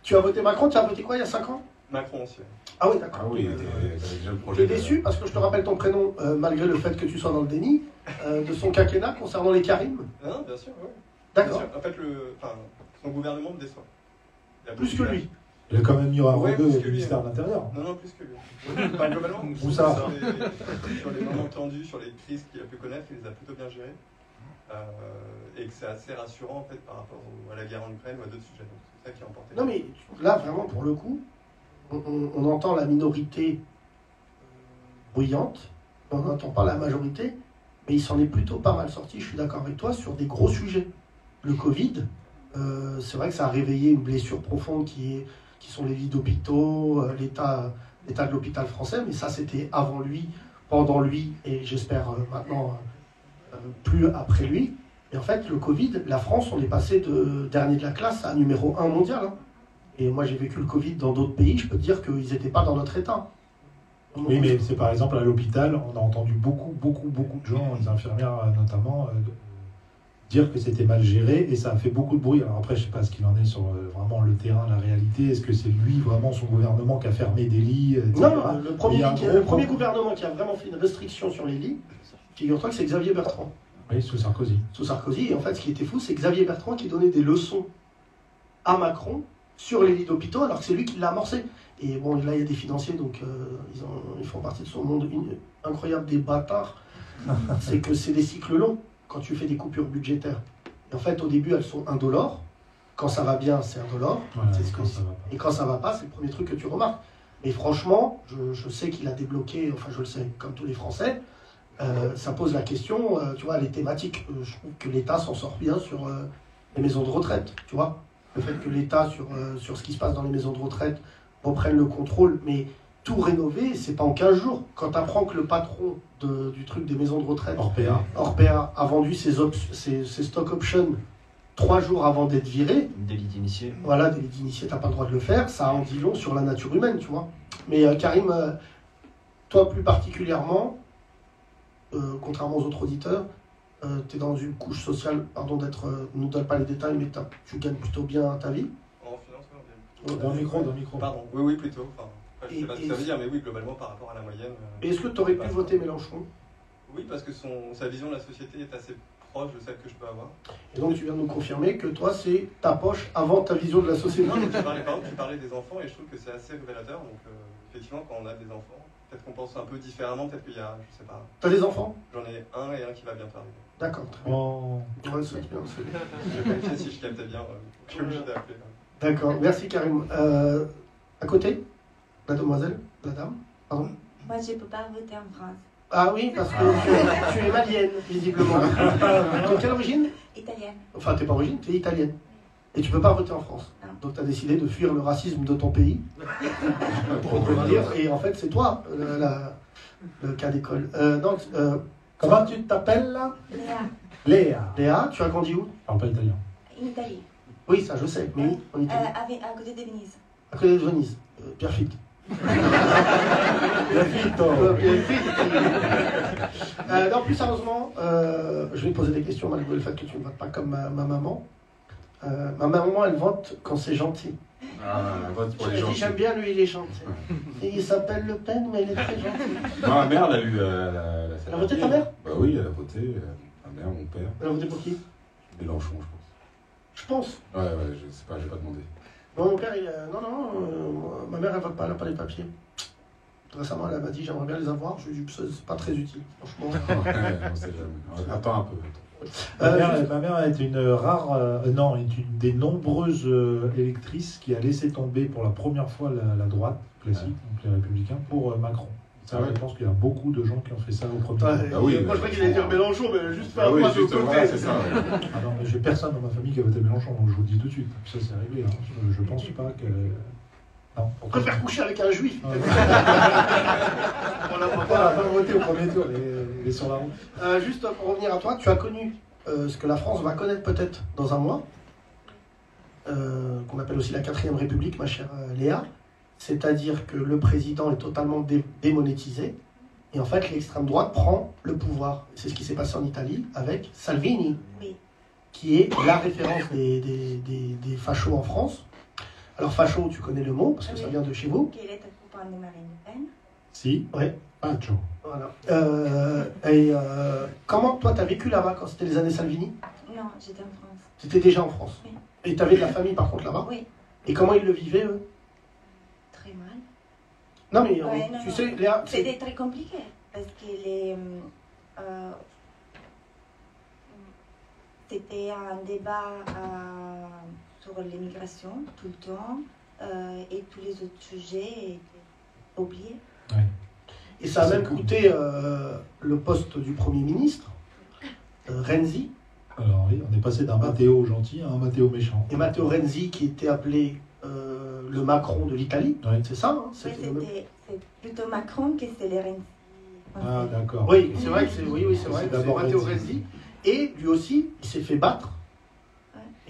S1: tu as voté Macron, tu as voté quoi il y a 5 ans?
S7: Macron aussi.
S1: Ah oui, d'accord.
S2: Ah oui, t'avais déjà le
S1: Tu
S2: projet.
S1: es
S2: de-
S1: déçu parce que je te rappelle ton prénom, euh, malgré le fait que tu sois dans le déni, euh, de son quinquennat concernant les Karim.
S7: Non, non, bien sûr. Bien
S1: D'accord.
S7: sûr. En fait, le, enfin, son gouvernement me déçoit. Il y a
S1: Plus
S7: beaucoup
S1: que
S7: de-
S1: lui.
S3: Il a quand même mis un
S7: Ouais, que lui,
S3: ministère de l'Intérieur.
S7: Non, non, plus que lui. Enfin, globalement,
S3: Où ça
S7: sur les, sur les moments tendus, sur les crises qu'il a pu connaître, il les a plutôt bien gérées. Euh, et que c'est assez rassurant en fait par rapport au- à la guerre en Ukraine ou à d'autres sujets. Donc c'est ça qui a emporté.
S1: Non mais là, vraiment, pour le coup, on, on- on entend la minorité euh, bruyante, on n'entend pas la majorité, mais il s'en est plutôt pas mal sorti, je suis d'accord avec toi, sur des gros sujets. Le Covid, euh, c'est vrai que ça a réveillé une blessure profonde qui, est, qui sont les lits d'hôpitaux, euh, l'état de l'hôpital français, mais ça c'était avant lui, pendant lui, et j'espère euh, maintenant plus après lui. Et en fait, le Covid, la France, on est passé de dernier de la classe à numéro un mondial. hein. Et moi, j'ai vécu le Covid dans d'autres pays, je peux te dire qu'ils n'étaient pas dans notre état.
S3: Oui, mais c'est par exemple à l'hôpital, on a entendu beaucoup, beaucoup, beaucoup de gens, les infirmières euh, notamment, euh, dire que c'était mal géré et ça a fait beaucoup de bruit. Alors après, je sais pas ce qu'il en est sur euh, vraiment le terrain, la réalité. Est-ce que c'est lui, vraiment, son gouvernement qui a fermé des lits, etc.
S1: Non, le premier,
S3: a
S1: le gouvernement qui a vraiment fait une restriction sur les lits, figure-toi que c'est Xavier Bertrand,
S3: Oui, sous Sarkozy.
S1: sous Sarkozy. Et en fait, ce qui était fou, c'est Xavier Bertrand qui donnait des leçons à Macron sur les lits d'hôpitaux, alors que c'est lui qui l'a amorcé. Et bon, là, il y a des financiers, donc euh, ils, ont- ils font partie de son monde incroyable des bâtards. *laughs* c'est que c'est des cycles longs quand tu fais des coupures budgétaires. Et en fait, au début, elles sont indolores. Quand ça va bien, c'est indolore.
S3: Voilà,
S1: C'est ce que. Et quand ça va pas, c'est le premier truc que tu remarques. Mais franchement, je, je sais qu'il a débloqué, enfin je le sais, comme tous les Français, euh, ça pose la question, euh, tu vois, les thématiques. je trouve que l'État s'en sort bien sur les maisons de retraite, tu vois. Le fait que l'État, sur, euh, sur ce qui se passe dans les maisons de retraite, reprenne le contrôle, mais tout rénover, c'est pas en 15 jours. Quand tu apprends que le patron de- du truc des maisons de retraite,
S3: Orpea.
S1: Orpea, a vendu ses, op- ses, ses stock options trois jours avant d'être viré,
S5: Délit d'initié.
S1: voilà, des d'initiés, t'as pas le droit de le faire, ça en dit long sur la nature humaine, tu vois. Mais euh, Karim, euh, toi plus particulièrement, euh, contrairement aux autres auditeurs, tu es dans une couche sociale, pardon d'être, euh, ne nous donne pas les détails, mais tu gagnes plutôt bien ta vie.
S7: En finance, on vient.
S3: Dans le micro, dans le micro.
S7: Pardon, oui, oui, plutôt. Enfin, après, je
S1: Et-
S7: sais pas ce que ça veut dire, mais oui, globalement, par rapport à la moyenne. euh,
S1: est-ce que tu aurais pu voter Mélenchon?
S7: Oui, parce que son, sa vision de la société est assez proche de celle que je peux avoir.
S1: Et donc tu viens de nous confirmer que toi c'est ta poche avant ta vision de la société.
S7: Non, mais tu parlais, par exemple, tu parlais des enfants et je trouve que c'est assez révélateur. Donc, euh, effectivement, quand on a des enfants, peut-être qu'on pense un peu différemment, peut-être qu'il y a, je sais pas,
S1: T'as des enfants?
S7: J'en ai un et un qui va bientôt arriver.
S1: D'accord, très bien.
S3: Oh.
S1: Ouais, c'est bien, c'est bien.
S7: Je vérifier si je captais bien. euh, je suis obligé d'appeler.
S1: D'accord, merci Karim. Euh, à côté La demoiselle La dame Pardon
S8: Moi, je ne peux pas voter en France.
S1: Ah oui, parce que tu, *laughs* tu es malienne, visiblement. De quelle origine
S8: Italienne.
S1: Enfin, t'es pas origine, t'es italienne. Et tu peux pas voter en France.
S8: Non.
S1: Donc tu as décidé de fuir le racisme de ton pays. *laughs* Pour te dire. Et en fait, c'est toi, euh, la- le cas d'école. Euh, donc, euh,
S3: Comment tu t'appelles là
S8: Léa,
S3: Léa.
S1: Léa, tu as grandi où
S3: parle pas italien.
S8: en Italie.
S1: Oui, ça je sais, mais où En
S8: Euh,
S1: Italie
S8: avec- à côté de Venise.
S1: À côté de Venise. Euh.
S3: Pierrefitto. *laughs*
S1: Euh, Pierrefitte. Euh, non, plus sérieusement, euh, je vais poser des questions malgré le fait que tu ne votes pas comme ma, ma maman. Euh, ma maman, elle vote quand c'est gentil.
S2: Ah, vote pour les
S1: Elle j'aime bien lui, il est gentil. *laughs* Et il s'appelle Le Pen, mais il est très gentil.
S2: Ma mère, elle a eu euh, la, la
S1: Elle a voté ta mère?
S2: Bah oui, elle a voté. euh, ma mère, mon père.
S1: Elle a voté pour qui?
S2: Mélenchon, je
S1: Je pense.
S2: pense. Ouais, ouais, je sais pas, j'ai pas demandé.
S1: Non, mon père, il, non, non, ma mère, elle vote pas, elle n'a pas les papiers. Récemment, elle m'a dit j'aimerais bien les avoir. Je lui ai dit c'est pas très utile, franchement. *laughs*
S2: Ouais, on sait jamais. Attends un peu.
S3: Ma
S1: Euh,
S3: mère,
S1: juste-
S3: ma mère est une rare, euh, non, est une des nombreuses euh, électrices qui a laissé tomber pour la première fois la, la droite classique, donc les républicains, pour euh, Macron. Ça,
S2: Ah ouais.
S3: je pense qu'il y a beaucoup de gens qui ont fait ça au premier tour.
S2: Ah oui,
S1: moi, je crois qu'il allait dire Mélenchon, mais juste fait
S2: Ah
S1: un
S2: oui,
S1: pas de
S2: juste,
S1: côté.
S2: voilà, c'est ça. ouais.
S3: Ah non, mais j'ai personne dans ma famille qui a voté Mélenchon, donc je vous le dis tout de suite. Ça, c'est réglé. hein. Je, je pense pas que.
S1: On préfère coucher avec un juif. *laughs* On pas
S3: n'a pas voté au premier tour est, est sur la route.
S1: Euh, juste pour revenir à toi, tu as connu euh, ce que la France va connaître peut-être dans un mois, euh, qu'on appelle aussi la quatrième République, ma chère euh, Léa. C'est-à-dire que le président est totalement dé- démonétisé. Et en fait, l'extrême droite prend le pouvoir. C'est ce qui s'est passé en Italie avec Salvini,
S8: Oui.
S1: qui est la référence des, des, des, des fachos en France. Alors, facho, tu connais le mot, parce que ça vient de chez vous.
S8: Quel est le copain de Marine Le Pen
S3: Si
S1: Ouais.
S3: Pacho.
S1: Voilà. Euh, et euh, comment toi, tu as vécu là-bas quand c'était les années Salvini?
S8: Non, j'étais en France.
S1: Tu étais déjà en France.
S8: Oui.
S1: Et tu avais de la famille par contre là-bas?
S8: Oui,
S1: Et comment ils le vivaient eux?
S8: Très mal.
S1: Non mais euh,
S8: Ouais, non,
S1: tu
S8: non.
S1: sais, Léa, c'est-
S8: C'était très compliqué parce que les, euh, c'était un débat euh, sur l'immigration tout le temps euh, et tous les autres sujets oubliés.
S1: et ça a même coûté euh, le poste du Premier ministre, euh, Renzi,
S3: Alors oui, on est passé d'un Matteo gentil à un Matteo méchant.
S1: et Matteo Renzi qui était appelé euh, le Macron de l'Italie.
S3: Ouais.
S1: C'est ça hein
S8: Ouais, c'est plutôt Macron que c'est les Renzi
S3: Ah d'accord.
S1: Oui, c'est vrai que c'est oui, oui, c'est vrai.
S3: D'abord
S1: Matteo
S3: Renzi.
S1: Renzi. Et lui aussi, il s'est fait battre.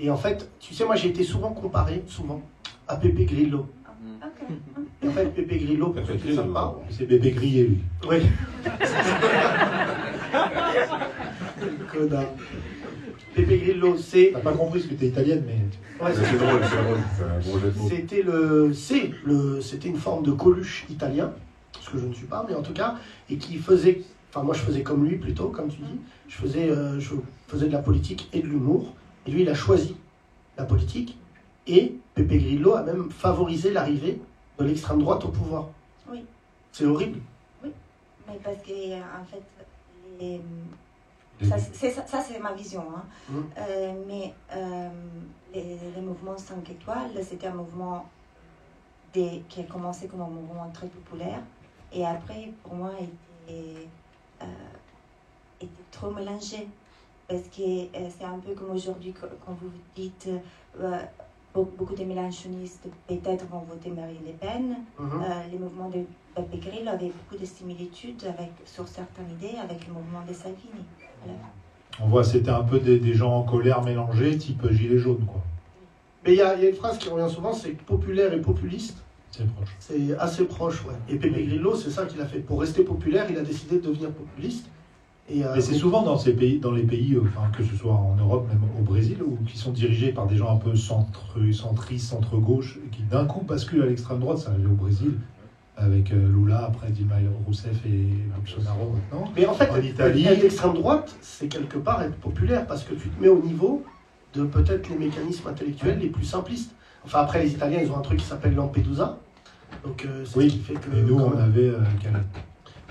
S1: Et en fait, tu sais, moi j'ai été souvent comparé, souvent, à Pepe Grillo.
S8: Ok.
S1: Et en fait, Pepe Grillo, pour
S2: Pepe
S1: ceux qui ne
S2: Grillo.
S1: savent pas,
S3: C'est bébé grillé lui.
S1: Oui. *laughs* Connard. Pepe Grillo, c'est.
S3: T'as pas compris ce que t'es italienne, mais.
S1: ouais,
S2: C'est drôle, c'est drôle. C'est un bon jeu de mots.
S1: C'était le, c'est le, c'était une forme de Coluche italien, ce que je ne suis pas, mais en tout cas, et qui faisait, enfin moi je faisais comme lui plutôt, comme tu dis, je faisais, euh, je faisais de la politique et de l'humour, et lui il a choisi la politique, et Pepe Grillo a même favorisé l'arrivée de l'extrême droite au pouvoir.
S8: Oui.
S1: C'est horrible.
S8: Mais parce que, en fait, les- ça, c'est, ma vision. hein.
S1: Mhm.
S8: Euh, mais euh, les, les mouvements 5 étoiles, c'était un mouvement des, qui a commencé comme un mouvement très populaire et après, pour moi, était, euh, était trop mélangé. Parce que euh, c'est un peu comme aujourd'hui, quand vous dites euh, be- beaucoup de mélanchonistes peut-être vont voter Marine Le Pen.
S1: Mhm.
S8: Euh, les mouvements de Beppe Grillo avaient beaucoup de similitudes avec, sur certaines idées avec le mouvement de Salvini. Voilà.
S3: On voit, c'était un peu des, des gens en colère mélangés, type gilet jaune, quoi.
S1: Mais il y, a il y a une phrase qui revient souvent, c'est que populaire et populiste,
S3: C'est proche.
S1: c'est assez proche, ouais. Et Pepe Grillo, c'est ça qu'il a fait. Pour rester populaire, il a décidé de devenir populiste. Et, euh,
S3: Mais c'est souvent dans ces pays, dans les pays, euh, enfin, que ce soit en Europe, même au Brésil, où, qui sont dirigés par des gens un peu centre, centristes, centre-gauche, qui d'un coup basculent à l'extrême droite. Ça arrivé au Brésil, avec euh, Lula, après Dilma Rousseff et Bolsonaro maintenant.
S1: Mais en fait,
S3: En Italie-
S1: être d'extrême droite, c'est quelque part être populaire parce que tu te mets au niveau de peut-être les mécanismes intellectuels les plus simplistes. Enfin, après, les Italiens, ils ont un truc qui s'appelle Lampedusa. Donc, euh, c'est
S3: Oui,
S1: ce qui fait que.
S3: Et nous, on avait euh.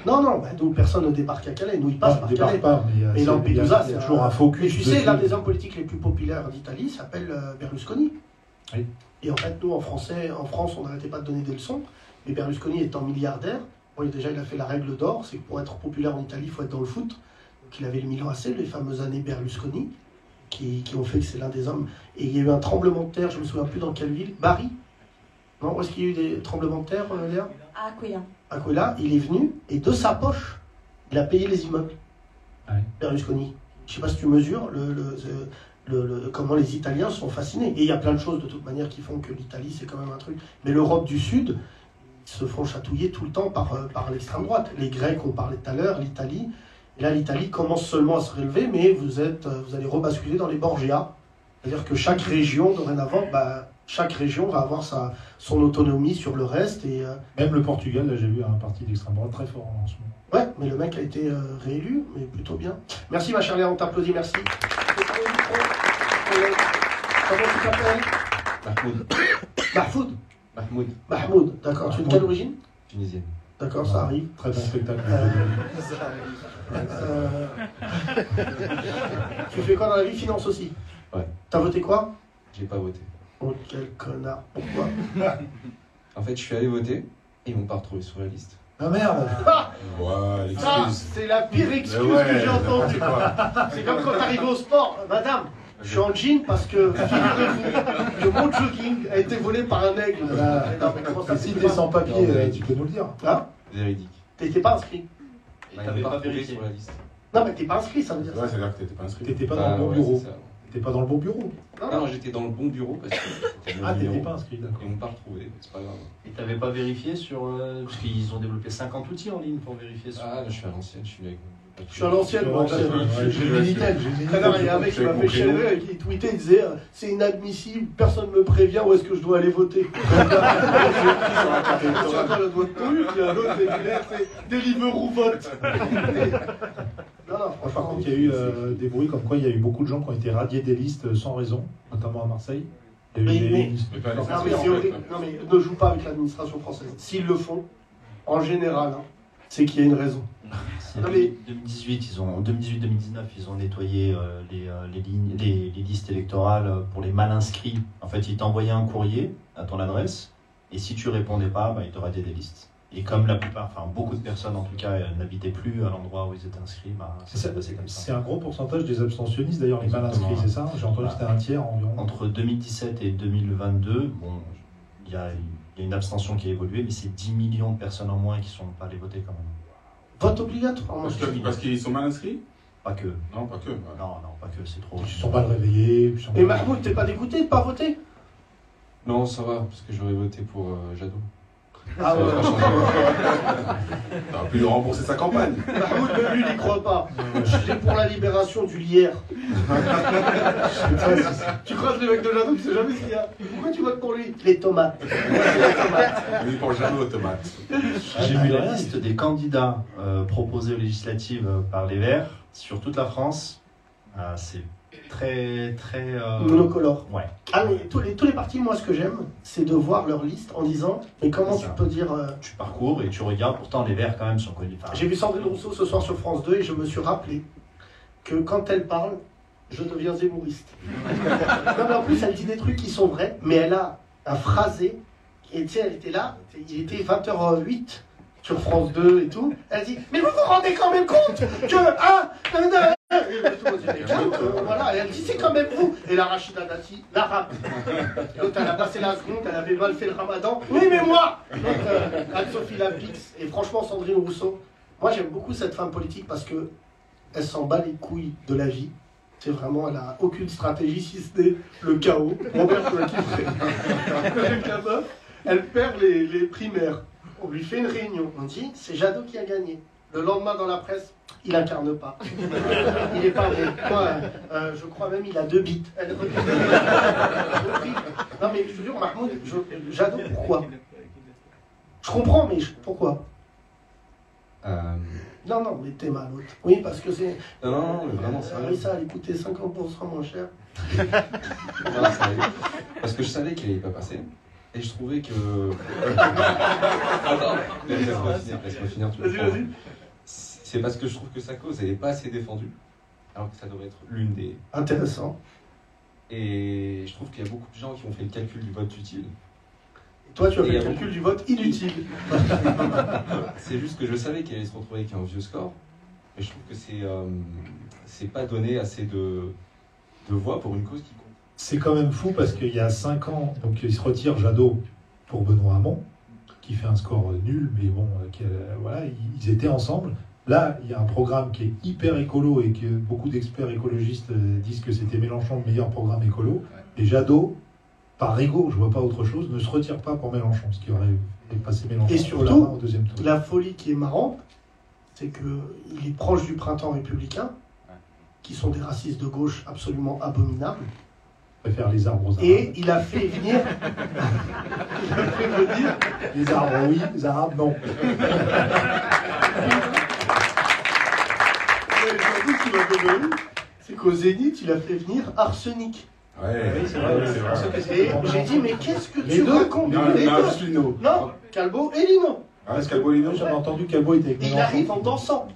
S1: Non, non, bah, nous, personne ne débarque à Calais. Nous, ils passent
S3: Pas-
S1: par
S3: débarque
S1: Calais.
S3: pas, mais, euh,
S1: Mais
S3: c'est- il toujours un focus.
S1: Mais tu sais, l'un des hommes politiques les plus populaires d'Italie s'appelle euh, Berlusconi.
S3: Oui.
S1: Et en fait, nous, en français, en France, on n'arrêtait pas de donner des leçons. Mais Berlusconi étant milliardaire, bon, déjà, il a fait la règle d'or, c'est que pour être populaire en Italie, il faut être dans le foot. Donc, il avait le Milan AC, les fameuses années Berlusconi, qui, qui ont fait que c'est l'un des hommes. Et il y a eu un tremblement de terre, je me souviens plus dans quelle ville, Bari. Non, où est-ce qu'il y a eu des tremblements de terre, euh, Léa?
S8: Ah, Aquila.
S1: Aquila, il est venu et de sa poche, il a payé les immeubles.
S3: Ouais.
S1: Berlusconi. Je sais pas si tu mesures le, le- le- comment les Italiens sont fascinés. Et il y a plein de choses de toute manière qui font que l'Italie, c'est quand même un truc. Mais l'Europe du Sud, ils se font chatouiller tout le temps par, euh, par l'extrême droite. Les Grecs, on parlait tout à l'heure, l'Italie. Et là, l'Italie commence seulement à se relever, mais vous, êtes, euh, vous allez rebasculer dans les Borgia. C'est-à-dire que chaque région, dorénavant, bah, chaque région va avoir sa, son autonomie sur le reste. Et, euh,
S3: Même le Portugal, là, j'ai vu un parti d'extrême droite très fort en ce moment.
S1: Ouais, mais le mec a été euh, réélu, mais plutôt bien. Merci ma chère Léa, on t'applaudit, merci. Comment tu t'appelles?
S9: Mahmoud. Mahmoud,
S1: Mahmoud, d'accord. Tu es de quelle origine?
S9: Tunisienne.
S1: D'accord, ça arrive.
S3: Très bon spectacle.
S1: Euh, tu fais quoi dans la vie? Finance aussi?
S9: Ouais.
S1: T'as voté quoi?
S9: J'ai pas voté.
S1: Oh, quel connard. Pourquoi
S9: En fait, je suis allé voter et ils m'ont pas retrouvé sur la liste.
S3: Ah merde
S1: Ah, *laughs*
S2: Ouais,
S1: Ça, c'est la pire excuse
S2: ouais,
S1: que j'ai entendue.
S2: c'est quoi
S1: C'est comme quand t'arrives au sport. Madame, je suis en jean parce que, *laughs* figurez-vous, que mon jogging a été volé par un aigle. Non, mais comment ça
S3: Si t'es sans papier,
S9: Non, mais-
S3: euh, tu peux nous le dire.
S1: Hein
S9: Véridique.
S1: T'étais pas inscrit.
S5: T'avais
S9: m'ont
S5: pas vérifié.
S9: sur la liste.
S1: Non, mais t'es pas inscrit, ça veut dire
S2: Ouais,
S1: ça.
S2: c'est-à-dire que t'étais pas inscrit.
S3: T'étais pas
S9: Bah,
S3: dans le bon
S9: ouais,
S3: bureau. T'étais pas dans le bon bureau.
S1: Non, non.
S9: non, j'étais dans le bon bureau parce que *laughs*
S3: Ah, t'étais pas inscrit, d'accord.
S9: Ils m'ont pas retrouvé, c'est pas grave.
S5: Et t'avais pas vérifié sur. euh, parce qu'ils ont développé 50 outils en ligne pour vérifier sur.
S9: Ah, là, je suis à l'ancienne, je suis avec.
S1: Je suis à l'ancienne, moi.
S3: Ouais,
S1: j'ai-
S3: J'ai le Minitel, j'ai le
S1: Très bien, il y a un mec qui m'a fait chialer, qui tweetait, il disait euh, C'est inadmissible, personne ne me prévient où est-ce que je dois aller voter. Sur la carte électorale il y a un autre est c'est Deliveroo vote. *laughs*
S3: Par contre, il y a eu euh, des bruits comme quoi il y a eu beaucoup de gens qui ont été radiés des listes sans raison, notamment à Marseille. Il y a eu
S1: Mais-
S3: des-
S1: mais-
S2: Mais pas les
S1: Non, mais,
S2: inscrits,
S1: c'est
S2: en fait.
S1: horrible. Non, mais ne joue pas avec l'administration française. S'ils le font, en général, hein, c'est qu'il y a une raison.
S5: C'est
S1: Non, mais-
S5: 2018, ils ont, en 2018-2019, ils ont nettoyé euh, les, euh, les, lignes, les, les listes électorales euh, pour les mal inscrits. En fait, ils t'envoyaient un courrier à ton adresse, et si tu répondais pas, bah, ils te radiaient des listes. Et comme la plupart, enfin beaucoup de personnes en tout cas, euh, n'habitaient plus à l'endroit où ils étaient inscrits, bah, ça s'est passé comme
S3: C'est
S5: ça.
S3: un gros pourcentage des abstentionnistes, d'ailleurs, les mal inscrits, c'est ça J'ai entendu que c'était un tiers environ.
S5: Entre 2017 et 2022, bon, il y a, il y a une abstention qui a évolué, mais c'est 10 millions de personnes en moins qui sont pas allées voter quand même.
S1: Vote obligatoire.
S2: Parce. Parce qu'ils sont mal inscrits
S5: Pas que.
S2: Non, pas que. ouais.
S5: Non, non, pas que, c'est trop.
S3: Ils sont mal réveillés.
S1: Et Mahmoud, t'es pas dégoûté de pas voter?
S9: Non, ça va, parce que j'aurais voté pour euh, Jadot.
S1: Ah ouais.
S2: T'aurais pu lui rembourser sa campagne.
S1: Mahmoud, lui, il n'y croit pas. J'étais pour la libération du lierre. tu croises le mec de Jadot, tu sais jamais ce qu'il y a. Pourquoi tu votes pour lui? Les tomates.
S2: Oui, pour jamais automate.
S5: J'ai vu la liste des candidats euh, proposés aux législatives euh, par les Verts sur toute la France. Ah, c'est très, très. euh,
S1: Monocolore.
S5: Ouais.
S1: Ah mais tous les, tous les partis, moi ce que j'aime, c'est de voir leur liste en disant mais comment tu peux dire... euh,
S5: Tu parcours et tu regardes, pourtant les Verts quand même sont connus. Enfin,
S1: J'ai vu Sandrine Rousseau ce soir sur France 2 et je me suis rappelé que quand elle parle, je deviens zémouriste. *laughs* non mais en plus elle dit des trucs qui sont vrais, mais elle a un phrasé Et tu sais, elle était là, il était 20h08 sur France 2 et tout. Elle dit Mais vous vous rendez quand même compte que. Ah euh, euh, euh, Voilà, et elle dit C'est quand même vous. Et la Rachida Dati, l'arabe. L'autre, elle a passé la seconde, elle avait mal fait le ramadan. Oui, mais moi Donc, euh, Anne-Sophie Lapix et franchement, Sandrine Rousseau. Moi, j'aime beaucoup cette femme politique parce que elle s'en bat les couilles de la vie. C'est vraiment, elle a aucune stratégie si ce n'est le chaos. Kiffer. Le chaos. Elle perd les, les primaires. On lui fait une réunion. On dit, c'est Jadot qui a gagné. Le lendemain dans la presse, il incarne pas. Il est pas vrai. Moi, euh, je crois même il a deux bits. Elle non mais je te jure, Mahmoud, je- Jadot, pourquoi Je comprends, mais je- pourquoi?
S9: Euh,
S1: Non, non, mais t'es mal, l'autre. Oui, parce que c'est.
S9: non, non, non, mais vraiment
S1: Ah
S9: sérieux.
S1: oui, ça allait coûter 50% moins cher.
S9: Non, sérieux. Parce que je savais qu'elle n'allait pas passer. Et je trouvais que. *laughs* Attends, laisse-moi finir, laisse-moi finir,
S1: Vas-y, vas-y.
S9: C'est parce que je trouve que sa cause, elle n'est pas assez défendue. Alors que ça devrait être l'une des.
S1: Intéressant.
S9: Et je trouve qu'il y a beaucoup de gens qui ont fait le calcul du vote utile.
S1: Et toi, tu as fait le calcul du vote inutile. *laughs*
S9: C'est juste que je savais qu'elle allait se retrouver avec un vieux score. Et je trouve que c'est euh, c'est pas donné assez de, de voix pour une cause qui compte.
S3: C'est quand même fou parce qu'il y a 5 ans, donc il se retire Jadot pour Benoît Hamon, qui fait un score nul, mais bon, euh, qui, euh, voilà, ils étaient ensemble. Là, il y a un programme qui est hyper écolo et que beaucoup d'experts écologistes euh, disent que c'était Mélenchon le meilleur programme écolo. Et Jadot, par ego, je vois pas autre chose, ne se retire pas pour Mélenchon, ce qui aurait passer Mélenchon
S1: Et surtout,
S3: au deuxième tour.
S1: La folie qui est marrante, c'est qu'il est proche du printemps républicain, qui sont des racistes de gauche absolument abominables.
S3: Préfère les arbres aux arabes.
S1: Et il a fait venir. *laughs* il a fait venir.
S3: Les arbres, oui, les arabes, non. *laughs*
S1: m'a C'est qu'au Zénith, il a fait venir Arsenic.
S2: Ouais,
S3: Oui, c'est vrai, c'est vrai.
S1: Et j'ai dit, mais qu'est-ce que
S3: Les
S1: tu
S3: deux
S1: racontes
S2: Non,
S1: Les
S2: non, juste Lino.
S1: Non, Calbo et Lino.
S2: Ah, Scalbolino,
S3: J'avais entendu qu'Albo était avec
S1: Et il arrive en dansant.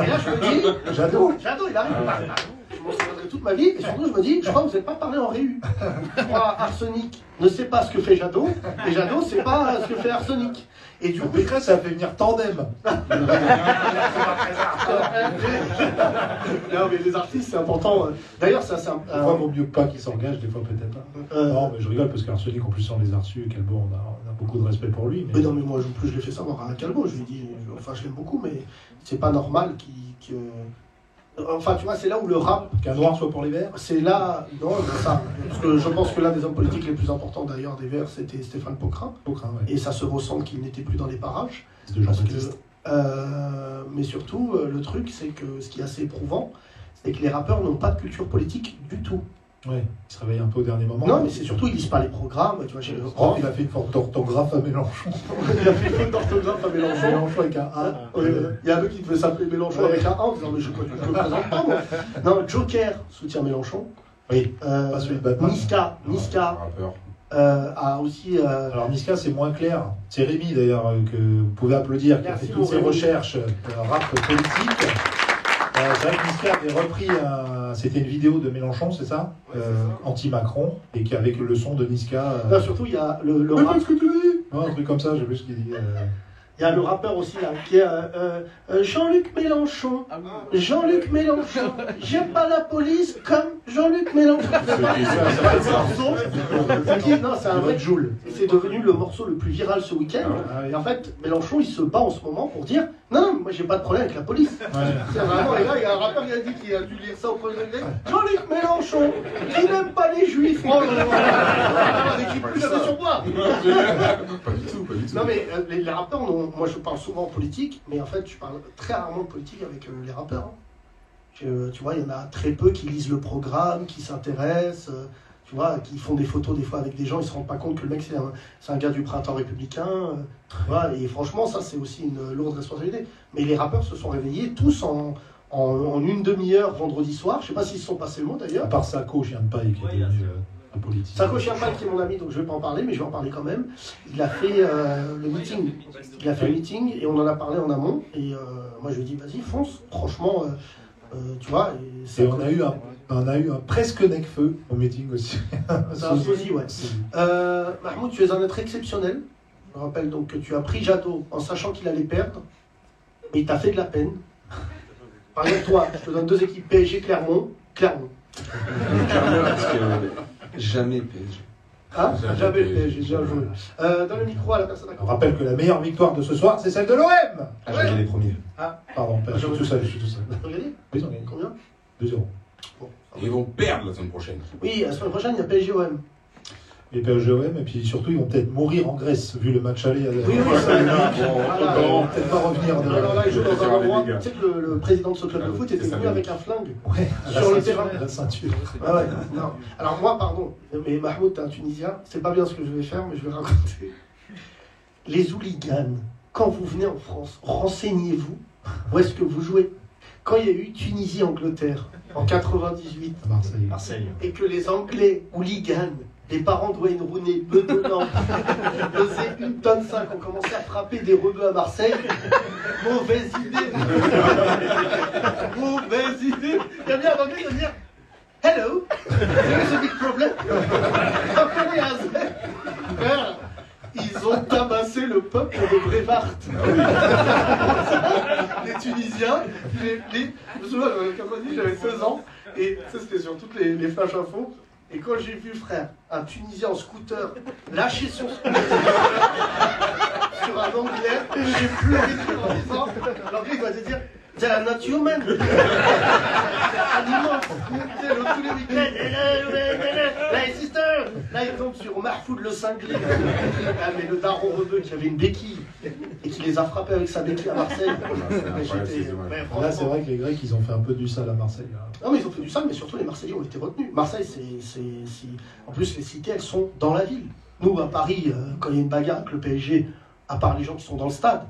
S1: Et là, je me dis, *laughs*
S3: Jadot.
S1: Jadot, il arrive. Toute ma vie. Et surtout, je me dis, je crois que vous n'avez pas parlé en réu. Moi, Arsenic ne sait pas ce que fait Jadot. Et Jadot ne sait pas ce que fait Arsenic. Et du coup,
S3: ça a fait venir Tandem. *laughs*
S1: non, mais les artistes, c'est important. D'ailleurs, ça, c'est un.
S3: Des fois, vaut mieux pas qu'ils s'engagent, des fois peut-être pas.
S1: euh,
S3: Non, mais je rigole parce qu'Arsenic, en plus, on les a reçus et Calbo, on a, on a beaucoup de respect pour lui. Mais,
S1: Mais non, mais moi, je, plus je l'ai fait savoir à Calbo, je lui ai dit, enfin, je l'aime beaucoup, mais c'est pas normal qu'il. Enfin, tu vois, c'est là où le rap.
S3: qu'un noir soit pour les verts.
S1: C'est là. Non, ça. Parce que je pense que l'un des hommes politiques les plus importants, d'ailleurs, des Verts, c'était Stéphane
S3: ouais.
S1: Et ça se ressent qu'il n'était plus dans les parages. Parce que, euh, mais surtout, euh, le truc, c'est que ce qui est assez éprouvant, c'est que les rappeurs n'ont pas de culture politique du tout.
S3: Ouais, il se réveille un peu au dernier moment.
S1: Non, mais c'est surtout, ils lisent pas les programmes. Tu vois,
S3: Oh, *laughs* il a fait une faute d'orthographe à Mélenchon.
S1: il a fait une faute d'orthographe à Mélenchon.
S3: Mélenchon avec un A.
S1: Ouais, Il y a un mec qui devait s'appeler Mélenchon avec un A en disant Mais je ne me présente pas, moi. Non, Joker soutient Mélenchon.
S3: Oui,
S1: Euh,
S3: pas celui de Batman.
S1: Niska, Niska
S2: Rappeur.
S1: euh, a aussi. euh,
S3: Alors Niska, c'est moins clair. C'est Rémi d'ailleurs euh, que vous pouvez applaudir, qui a fait toutes ses recherches rap politique. Euh, que Niska avait repris, un- c'était une vidéo de Mélenchon, c'est ça,
S7: Ouais,
S3: Euh,
S7: ça.
S3: Anti-Macron, et qui avec le son de Niska. euh,
S1: non, surtout, il y a le, le
S3: Mais
S1: rap-
S3: qu'est-ce que tu dis Non, un truc comme ça, j'ai vu ce qu'il dit.
S1: Il y a le rappeur aussi là, qui est euh, euh, euh, Jean-Luc Mélenchon. Jean-Luc Mélenchon. J'aime pas la police comme Jean-Luc Mélenchon. C'est pas- c'est pas le morceau. C'est qui Non, c'est un vrai
S3: Joule.
S1: C'est devenu le morceau le plus viral ce week-end.
S3: Ah.
S1: Et en fait, Mélenchon, il se bat en ce moment pour dire Non, non, moi j'ai pas de problème avec la police.
S3: Ouais.
S1: C'est vraiment, et là, il y a un rappeur qui a dit qu'il a dû lire ça au premier degré. Jean-Luc Mélenchon, qui n'aime pas les juifs. Oh n'équipe plus sur moi.
S2: Pas du tout, pas du tout.
S1: Non, mais euh, les, les rappeurs, moi je parle souvent politique, mais en fait, je parle très rarement de politique avec euh, les rappeurs. hein. Je- tu vois, il y en a très peu qui lisent le programme, qui s'intéressent. euh, tu vois, qui font des photos des fois avec des gens, ils se rendent pas compte que le mec c'est un, c'est un gars du printemps républicain. euh, tu vois, et franchement, ça c'est aussi une lourde responsabilité. Mais les rappeurs se sont réveillés tous en, en, en une demi-heure vendredi soir. Je sais pas s'ils se sont passés le mot
S3: À
S1: d'ailleurs.
S3: part Sako, chien de paille, qui est devenu un politique.
S1: Sako Chiampal qui est mon ami, donc je vais pas en parler, mais je vais en parler quand même. Il a fait euh, le meeting. Il a fait le meeting et on en a parlé en amont. Et euh, moi je lui ai dit, vas-y, fonce. Franchement, euh, euh, tu vois. et
S3: on a eu un, On a eu un presque nec-feu au meeting aussi.
S1: C'est un sosie, ouais. Euh, Mahmoud, tu es un être exceptionnel. Je rappelle donc que tu as pris Jadot en sachant qu'il allait perdre, mais il t'a fait de la peine. Par exemple, toi, je te donne deux équipes PSG Clermont. Clermont. *laughs*
S9: Jamais PSG.
S1: Hein
S2: Jamais
S1: Jamais
S2: PSG.
S1: Bien joué. Euh, dans le micro à la personne à
S3: On
S1: côté.
S3: rappelle que la meilleure victoire de ce soir, c'est celle de l'OM
S9: Ah, j'avais les premiers.
S3: Ah, pardon, je suis tout seul, je suis tout seul. Oui, ils ont gagné.
S1: Combien
S3: 2-0.
S1: Bon.
S2: Ils vont perdre la semaine prochaine.
S1: Oui, la semaine prochaine, il y a PSG OM.
S3: Les PSG-OM, et puis surtout, ils vont peut-être mourir en Grèce, vu le match aller. À la...
S1: Oui, oui, ça.
S3: Ils vont peut-être pas revenir. de-
S1: Alors là, il joue dans un endroit. Tu sais que le, le président de ce club de foot était venu
S2: oui.
S1: avec un flingue.
S3: Ouais,
S1: Sur le terrain.
S3: La ceinture.
S1: Ah ouais, non. Alors moi, pardon, mais Mahmoud, t'es un Tunisien, c'est pas bien ce que je vais faire, mais je vais raconter. Les hooligans, quand vous venez en France, renseignez-vous où est-ce que vous jouez. Quand il y a eu Tunisie-Angleterre en 98,
S3: À Marseille.
S5: Marseille.
S1: et que les Anglais hooligans, les parents de Wayne Rooney, bedonnants, *laughs* pesaient une tonne 5, ont commencé à frapper des rebeux à Marseille. Mauvaise idée. *laughs* Mauvaise idée. Il y a bien un Anglais qui va dire Hello, there is a big problem. Frère, Ils ont tabassé le peuple de Brevard. *laughs* les Tunisiens, les, les, je me souviens, j'avais 90, j'avais 16 ans, et ça c'était sur toutes les, les flash infos. Et quand j'ai vu, frère, un Tunisien en scooter lâcher son scooter *laughs* sur un Anglais, j'ai pleuré en disant, l'Anglais doit te dire, They are not human. Animaux. Le- tous *laughs* les week-ends, my sister. Là, il tombe sur Mahfoud le cinglé. Ah, mais le daron rebeu qui avait une béquille et qui les a frappés avec sa béquille à Marseille. ouais,
S3: Là, c'est vrai que les Grecs, ils ont fait un peu du sale à Marseille. hein.
S1: Non, mais ils ont fait du sale, mais surtout les Marseillais ont été retenus. Marseille, c'est- En plus, les cités, elles sont dans la ville. Nous, à Paris, euh, quand il y a une bagarre avec le PSG, à part les gens qui sont dans le stade,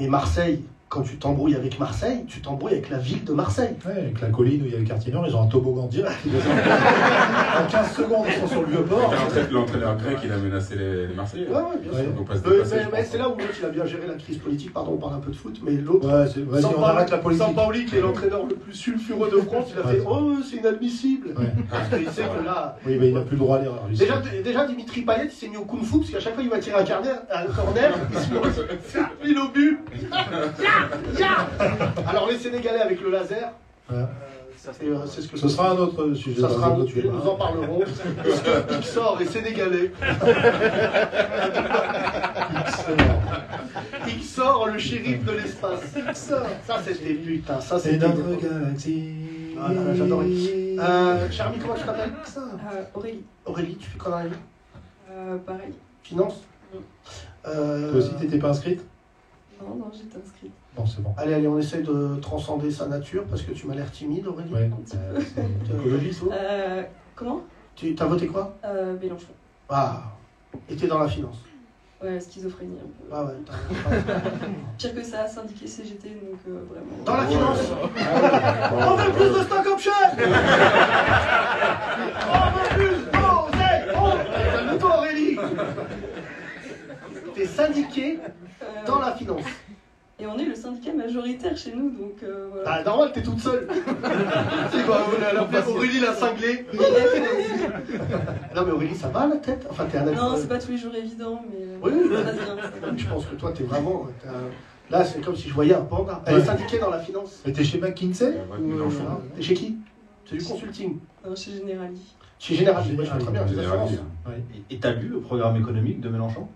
S1: mais Marseille, quand tu t'embrouilles avec Marseille, tu t'embrouilles avec la ville de Marseille.
S3: Ouais, avec la colline où il y a le quartier nord, ils ont un toboggan direct. Ils les ont- En 15 secondes, ils sont sur le vieux port.
S2: L'entraîneur- L'entraîneur grec, il a menacé les, les Marseillais.
S1: Ouais, ouais, bien sûr. Mais, mais-
S2: pense.
S1: c'est là où l'autre, il a bien géré la crise politique. Pardon, on parle un peu de foot, mais l'autre.
S3: Ouais, on arrête la politique.
S1: Sampaoli, qui est l'entraîneur le plus sulfureux de France, il a
S3: Ouais.
S1: fait Oh, c'est inadmissible.
S3: Ouais.
S1: Parce qu'il sait que là.
S3: Oui, mais il n'a plus le droit à l'erreur.
S1: Déjà, déjà, Dimitri Payet, il s'est mis au kung fu, parce qu'à chaque fois il va tirer un corner, un corner il se met il au but. *laughs* Alors, les Sénégalais avec le laser,
S3: Ouais.
S1: euh, c'est euh, ce que
S3: Ce sera un autre sujet.
S1: ça sera un
S3: autre
S1: sujet, nous en parlerons. *laughs* Parce que Xor est sénégalais. Xor, le shérif de l'espace. Xor, ça c'était putain, ça
S3: C'est
S1: c'était.
S3: notre galaxie.
S1: Ah j'adore. Euh, cher ami, comment tu t'appelles
S10: Euh, Aurélie,
S1: Aurélie, tu fais quoi dans la vie?
S10: Euh, pareil.
S1: Finance?
S10: Mm.
S1: Euh,
S3: Toi aussi, t'étais pas inscrite?
S10: Non, non, j'étais inscrite.
S3: Bon, c'est bon.
S1: Allez, allez, on essaye de transcender sa nature parce que tu m'as l'air timide, Aurélie.
S3: Ouais.
S10: Petit
S3: Euh, c'est écologiste.
S10: Euh, comment?
S1: Tu as voté quoi?
S10: Euh, Mélenchon.
S1: Ah, et t'es dans la finance.
S10: Ouais, schizophrénie un peu.
S1: Ah ouais, t'as- *laughs*
S10: Pire que ça, syndiqué CGT, donc euh, vraiment.
S1: Dans la finance On veut plus de stock option *laughs* On veut plus Oh, Zé Oh Calme-toi, Aurélie T'es syndiqué
S10: Euh,
S1: dans la finance. *laughs*
S10: Et on est le syndicat majoritaire chez nous, donc euh, voilà.
S1: Ah, normal, t'es toute seule. *laughs* C'est quoi, la- la- Aurélie l'a cinglée. *laughs* Non, mais Aurélie, ça va la tête? Enfin, t'es un.
S10: Non, c'est pas tous les jours évident, mais euh,
S1: Oui, oui,
S10: ça
S1: oui.
S10: passe bien. ça.
S1: Je pense que toi, t'es vraiment. t'es un- Là, c'est comme si je voyais un panda. Elle est syndiquée dans la finance.
S3: Mais t'es chez McKinsey
S2: Ouais,
S1: Ou, euh,
S2: Mélenchon.
S1: T'es chez qui? C'est du consulting.
S10: Non, chez Generali.
S1: Chez Général, moi, je fais très bien. les
S2: Général,
S1: assurances.
S5: Et- Et t'as lu le programme économique de Mélenchon?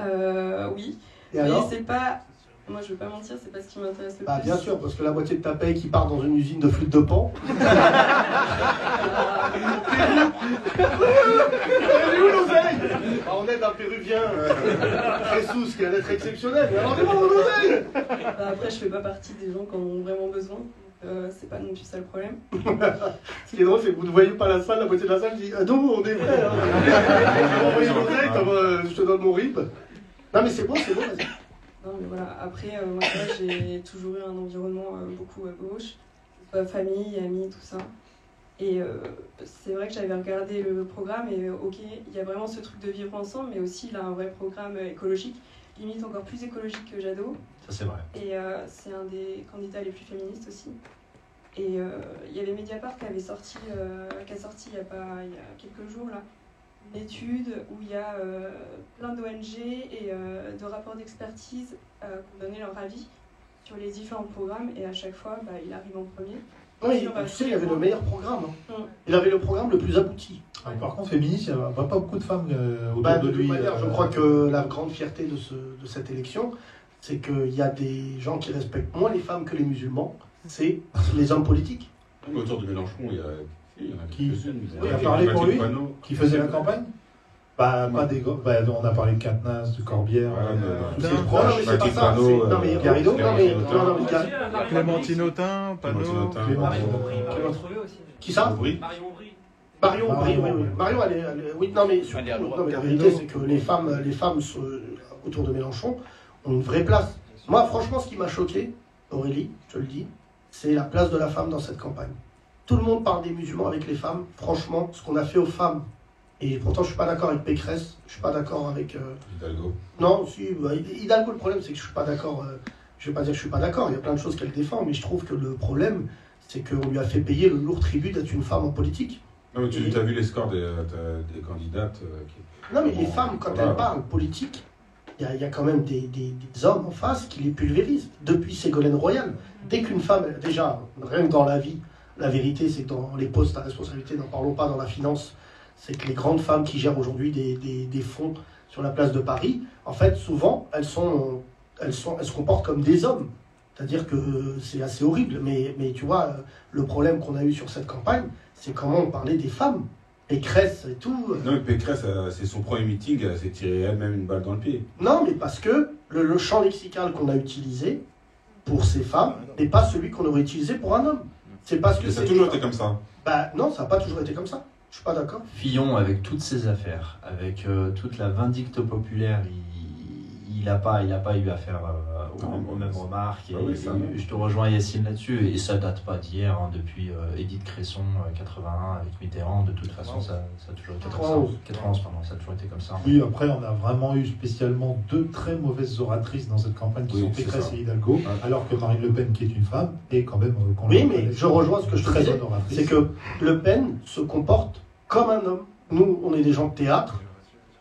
S10: Euh, oui.
S1: Et
S10: mais c'est pas. Moi, je veux pas mentir, c'est pas ce qui m'intéresse le
S1: Bah,
S10: plus.
S1: bien sûr, parce que la moitié de ta paye qui part dans une usine de flûte de pan. *laughs* Elle est où l'oseille? Ah, On aide un Péruvien, euh, Jesus, qui est un être exceptionnel. Mais alors, demande l'oseille
S10: Bah, après, je fais pas partie des gens qui en ont vraiment besoin. Euh, c'est pas non plus ça le problème.
S1: Ce qui est drôle, c'est que vous ne voyez pas la salle, la moitié de la salle dit Ah non, on est prêts. Hein. *laughs* L'oseille euh, je te donne mon rib. Non, mais c'est bon, c'est bon, vas-y.
S10: Non, mais voilà. Après, euh, moi, j'ai toujours eu un environnement euh, beaucoup à gauche, soit famille, amis, tout ça. Et euh, c'est vrai que j'avais regardé le programme et euh, ok, il y a vraiment ce truc de vivre ensemble, mais aussi il a un vrai programme euh, écologique, limite encore plus écologique que Jadot.
S5: Ça, c'est vrai.
S10: Et euh, c'est un des candidats les plus féministes aussi. Et euh, il y avait Mediapart qui avait sorti, euh, qui a sorti il y a, pas, il y a quelques jours là, une étude où il y a euh, plein d'ONG et euh, de rapports d'expertise euh, qui ont donné leur avis sur les différents programmes et à chaque fois bah, il arrive en premier.
S1: Oui, tu sais, il avait le meilleur programme. hein.
S10: Mm.
S1: Il avait le programme le plus abouti.
S3: Ah, Par contre, féministe, il n'y a pas beaucoup de femmes euh, autour
S1: Bah,
S3: de
S1: de
S3: lui.
S1: je crois que la grande fierté de, ce- de cette élection, c'est qu'il y a des gens qui respectent moins les femmes que les musulmans. C'est les hommes politiques.
S2: Autour de Mélenchon, il y, a, il y en a
S3: Qui a parlé pour lui. Qui faisait la campagne bah, pas des go- bah, on a parlé de Quatennens, de Corbière,
S2: Voilà,
S3: euh,
S2: de-
S3: tous
S2: de-
S3: ces
S1: Non, non,
S3: proches.
S1: mais c'est pas ça. Non, mais
S2: euh,
S1: Garrido, non, mais.
S2: Garrido,
S1: Non, non, mais Gar-
S11: Clémentine Autain, Panot.
S1: Qui ça.
S12: Marion Aubry.
S1: Marion,
S3: Marion,
S1: oui, oui,
S3: ouais.
S1: Marion, elle est, elle est- oui, non, mais, surtout, non, mais la vérité, c'est que les femmes, les femmes sont- autour de Mélenchon ont une vraie place. Moi, franchement, ce qui m'a choqué, Aurélie, je te le dis, c'est la place de la femme dans cette campagne. Tout le monde parle des musulmans avec les femmes. Franchement, ce qu'on a fait aux femmes, et pourtant, je suis pas d'accord avec Pécresse, je suis pas d'accord avec. euh,
S2: Hidalgo.
S1: non, si, bah, Hidalgo, le problème, c'est que je suis pas d'accord. euh, je vais pas dire que je suis pas d'accord, il y a plein de choses qu'elle défend, mais je trouve que le problème, c'est qu'on lui a fait payer le lourd tribut d'être une femme en politique.
S2: Non, mais tu as vu les scores des, t'as- des candidates euh, qui-
S1: Non, mais les femmes, quand
S2: voilà.
S1: elles parlent politique, il y, a- il y a quand même des, des- des hommes en face qui les pulvérisent. Depuis Ségolène Royal, dès qu'une femme, déjà, rien que dans la vie, la vérité, c'est que dans les postes à responsabilité, n'en parlons pas dans la finance, c'est que les grandes femmes qui gèrent aujourd'hui des, des- des fonds sur la place de Paris, en fait, souvent, elles, sont, elles, sont, elles se comportent comme des hommes. C'est-à-dire que c'est assez horrible, mais, mais tu vois, le problème qu'on a eu sur cette campagne, c'est comment on parlait des femmes. Pécresse et tout.
S2: Non, mais Pécresse, euh, c'est son premier meeting, elle s'est tiré elle-même une balle dans le pied.
S1: Non, mais parce que le, le champ lexical qu'on a utilisé pour ces femmes n'est pas celui qu'on aurait utilisé pour un homme. C'est parce que
S2: Mais ça a toujours été comme ça.
S1: Bah non, ça n'a pas toujours été comme ça. Je suis pas d'accord.
S5: Fillon, avec toutes ses affaires, avec euh, toute la vindicte populaire, il n'a pas, il a pas eu affaire euh, aux, aux mêmes remarques. Et,
S2: oui, ça,
S5: et je te rejoins Yacine là-dessus, et ça date pas d'hier, hein, depuis euh, Édith Cresson, euh, 81, avec Mitterrand, de toute façon, ça, ça a toujours été comme
S1: 91.
S5: ça. 91, pardon, ça a toujours été comme ça.
S3: Oui, après, on a vraiment eu spécialement deux très mauvaises oratrices dans cette campagne qui
S2: Oui,
S3: sont Pécresse et Hidalgo,
S2: Ouais.
S3: alors que Marine Le Pen, qui est une femme, est quand même. euh,
S1: Oui, mais je rejoins ce que je te
S3: très
S1: disais,
S3: bonne oratrice.
S1: C'est que Le Pen se comporte comme un homme. Nous, on est des gens de théâtre.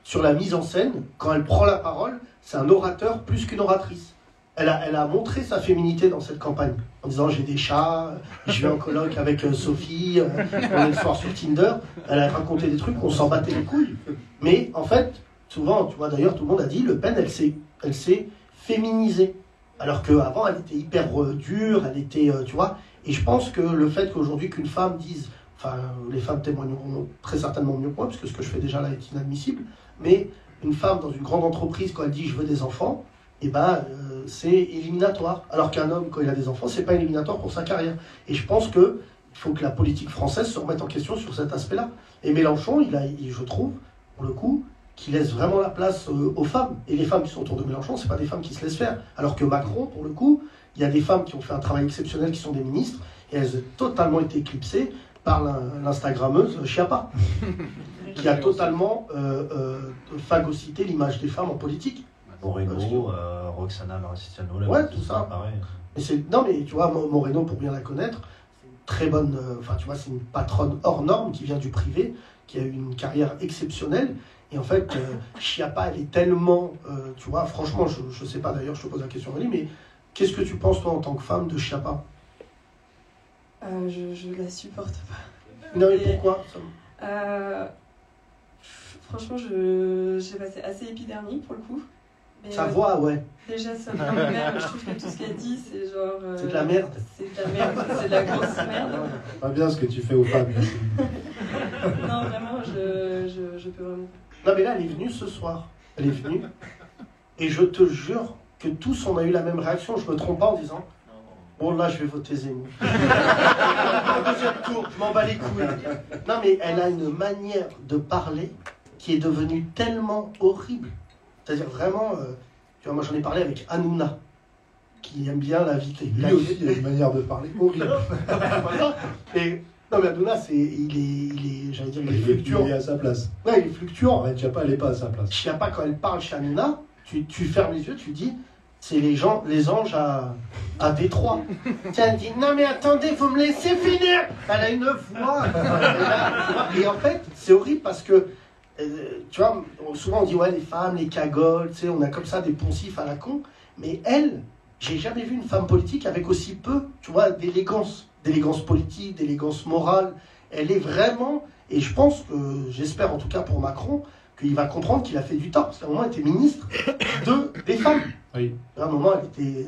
S1: Sur la mise en scène, quand elle prend la parole, c'est un orateur plus qu'une oratrice. Elle a, elle a montré sa féminité dans cette campagne en disant j'ai des chats, je vais en colloque avec euh, Sophie, euh, on est le soir sur Tinder. Elle a raconté des trucs, on s'en battait les couilles. Mais en fait, souvent, tu vois d'ailleurs, tout le monde a dit Le Pen, elle s'est, elle s'est féminisée. Alors qu'avant, elle était hyper euh, dure, elle était, tu vois. Et je pense que le fait qu'aujourd'hui qu'une femme dise, enfin, les femmes témoigneront très certainement mieux que moi, puisque ce que je fais déjà là est inadmissible, mais une femme dans une grande entreprise, quand elle dit je veux des enfants, eh ben, euh, c'est éliminatoire. Alors qu'un homme, quand il a des enfants, c'est pas éliminatoire pour sa carrière. Et je pense que faut que la politique française se remette en question sur cet aspect-là. Et Mélenchon, il a, il- je trouve, pour le coup, qui laisse vraiment la place euh, aux femmes. Et les femmes qui sont autour de Mélenchon, c'est pas des femmes qui se laissent faire. Alors que Macron, pour le coup, il y a des femmes qui ont fait un travail exceptionnel, qui sont des ministres, et elles ont totalement été éclipsées par l'in- l'Instagrammeuse Chiappa, *laughs* qui a totalement euh, euh, phagocyté l'image des femmes en politique.
S5: Moreno,
S1: que-
S5: euh, Roxana Maracistiano, là,
S1: Ouais, tout ça. C'est non mais tu vois Mo- Moreno pour bien la connaître, c'est une très bonne euh, enfin tu vois c'est une patronne hors norme qui vient du privé, qui a eu une carrière exceptionnelle et en fait euh, *laughs* Chiappa elle est tellement euh, tu vois franchement je je sais pas d'ailleurs je te pose la question Aurélie mais qu'est-ce que tu penses toi en tant que femme de Chiappa
S10: Euh, je, je la supporte pas.
S1: Non mais pourquoi? Ça-
S10: Euh, franchement, je, j'ai passé assez épidermique pour le coup. Mais,
S1: Sa
S10: euh,
S1: voix ouais.
S10: Déjà, ça merde. Je trouve que tout ce qu'elle dit, c'est genre. euh,
S1: C'est de la merde.
S10: C'est de la merde, c'est de la grosse merde.
S3: Pas bien ce que tu fais aux femmes. *laughs*
S10: Non, vraiment, je, je, je peux vraiment.
S1: Non mais là elle est venue ce soir. Elle est venue et je te jure que tous on a eu la même réaction, je me trompe pas en disant Bon, là, je vais voter Zemmour. *laughs* Deuxième tour, je m'en bats les couilles. Non, mais elle a une manière de parler qui est devenue tellement horrible. C'est-à-dire vraiment, euh, tu vois, moi j'en ai parlé avec Hanouna, qui aime bien l'inviter.
S3: Lui aussi, il a une manière de parler horrible. *laughs*
S1: Et, non, mais Hanouna, c'est, il est, il est, j'allais dire, il est
S3: Il est,
S1: fluctuant.
S3: il est à sa place.
S1: Ouais, il est fluctuant.
S3: Arlène Schiappa, elle n'est pas à sa place.
S1: Pas, quand elle parle chez Hanouna, tu, tu fermes les yeux, tu dis, c'est les gens, les anges à, à Détroit. Tiens, elle dit non mais attendez, vous me laissez finir. Elle a une voix. Et en fait, c'est horrible parce que tu vois, souvent on dit ouais les femmes, les cagoles, tu sais, on a comme ça des poncifs à la con. Mais elle, j'ai jamais vu une femme politique avec aussi peu, tu vois, d'élégance, d'élégance politique, d'élégance morale. Elle est vraiment, et je pense que, j'espère en tout cas pour Macron, qu'il va comprendre qu'il a fait du tort, parce qu'à un moment, elle était ministre de, des femmes.
S3: Oui.
S1: À un moment,